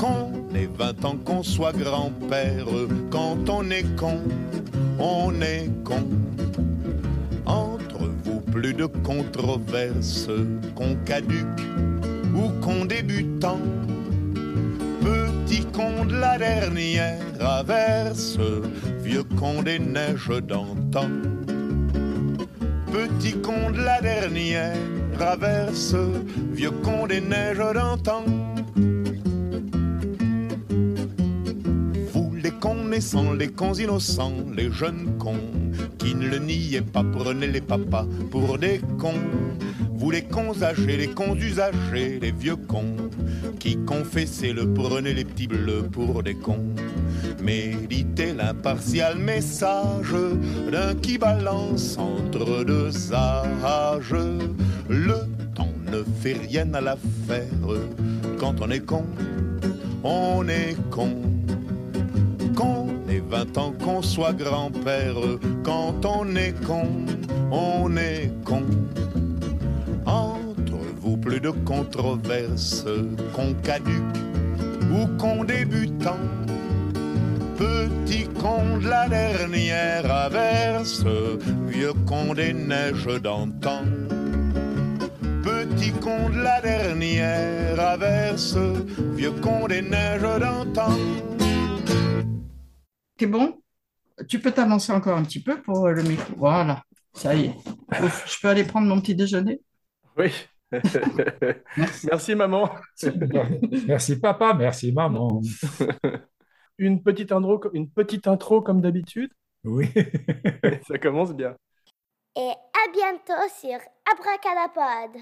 qu'on ait 20 ans, qu'on soit grand-père, quand on est con, on est con. Entre vous, plus de controverses, qu'on caduque ou qu'on débutant. Petit con de la dernière averse, vieux con des neiges d'antan. Petit con de la dernière averse, vieux con des neiges d'antan. Les cons innocents, les jeunes cons qui ne le niaient pas, prenez les papas pour des cons. Vous les cons âgés, les cons usagés, les vieux cons qui confessaient le prenez les petits bleus pour des cons. Méditez l'impartial message d'un qui balance entre deux âges. Le temps ne fait rien à l'affaire quand on est con, on est con 20 ans, qu'on soit grand-père, quand on est con, on est con. Entre vous, plus de controverses, qu'on caduque ou qu'on débutant. Petit con de la dernière averse, vieux con des neiges d'antan. Petit con de la dernière averse, vieux con des neiges d'antan. Bon? Tu peux t'avancer encore un petit peu pour euh, le micro. Voilà, ça y est. Ouf, je peux aller prendre mon petit déjeuner? Oui. merci. maman. merci papa, merci maman. une, petite intro, une petite intro comme d'habitude? Oui. ça commence bien. Et à bientôt sur Abracadapod.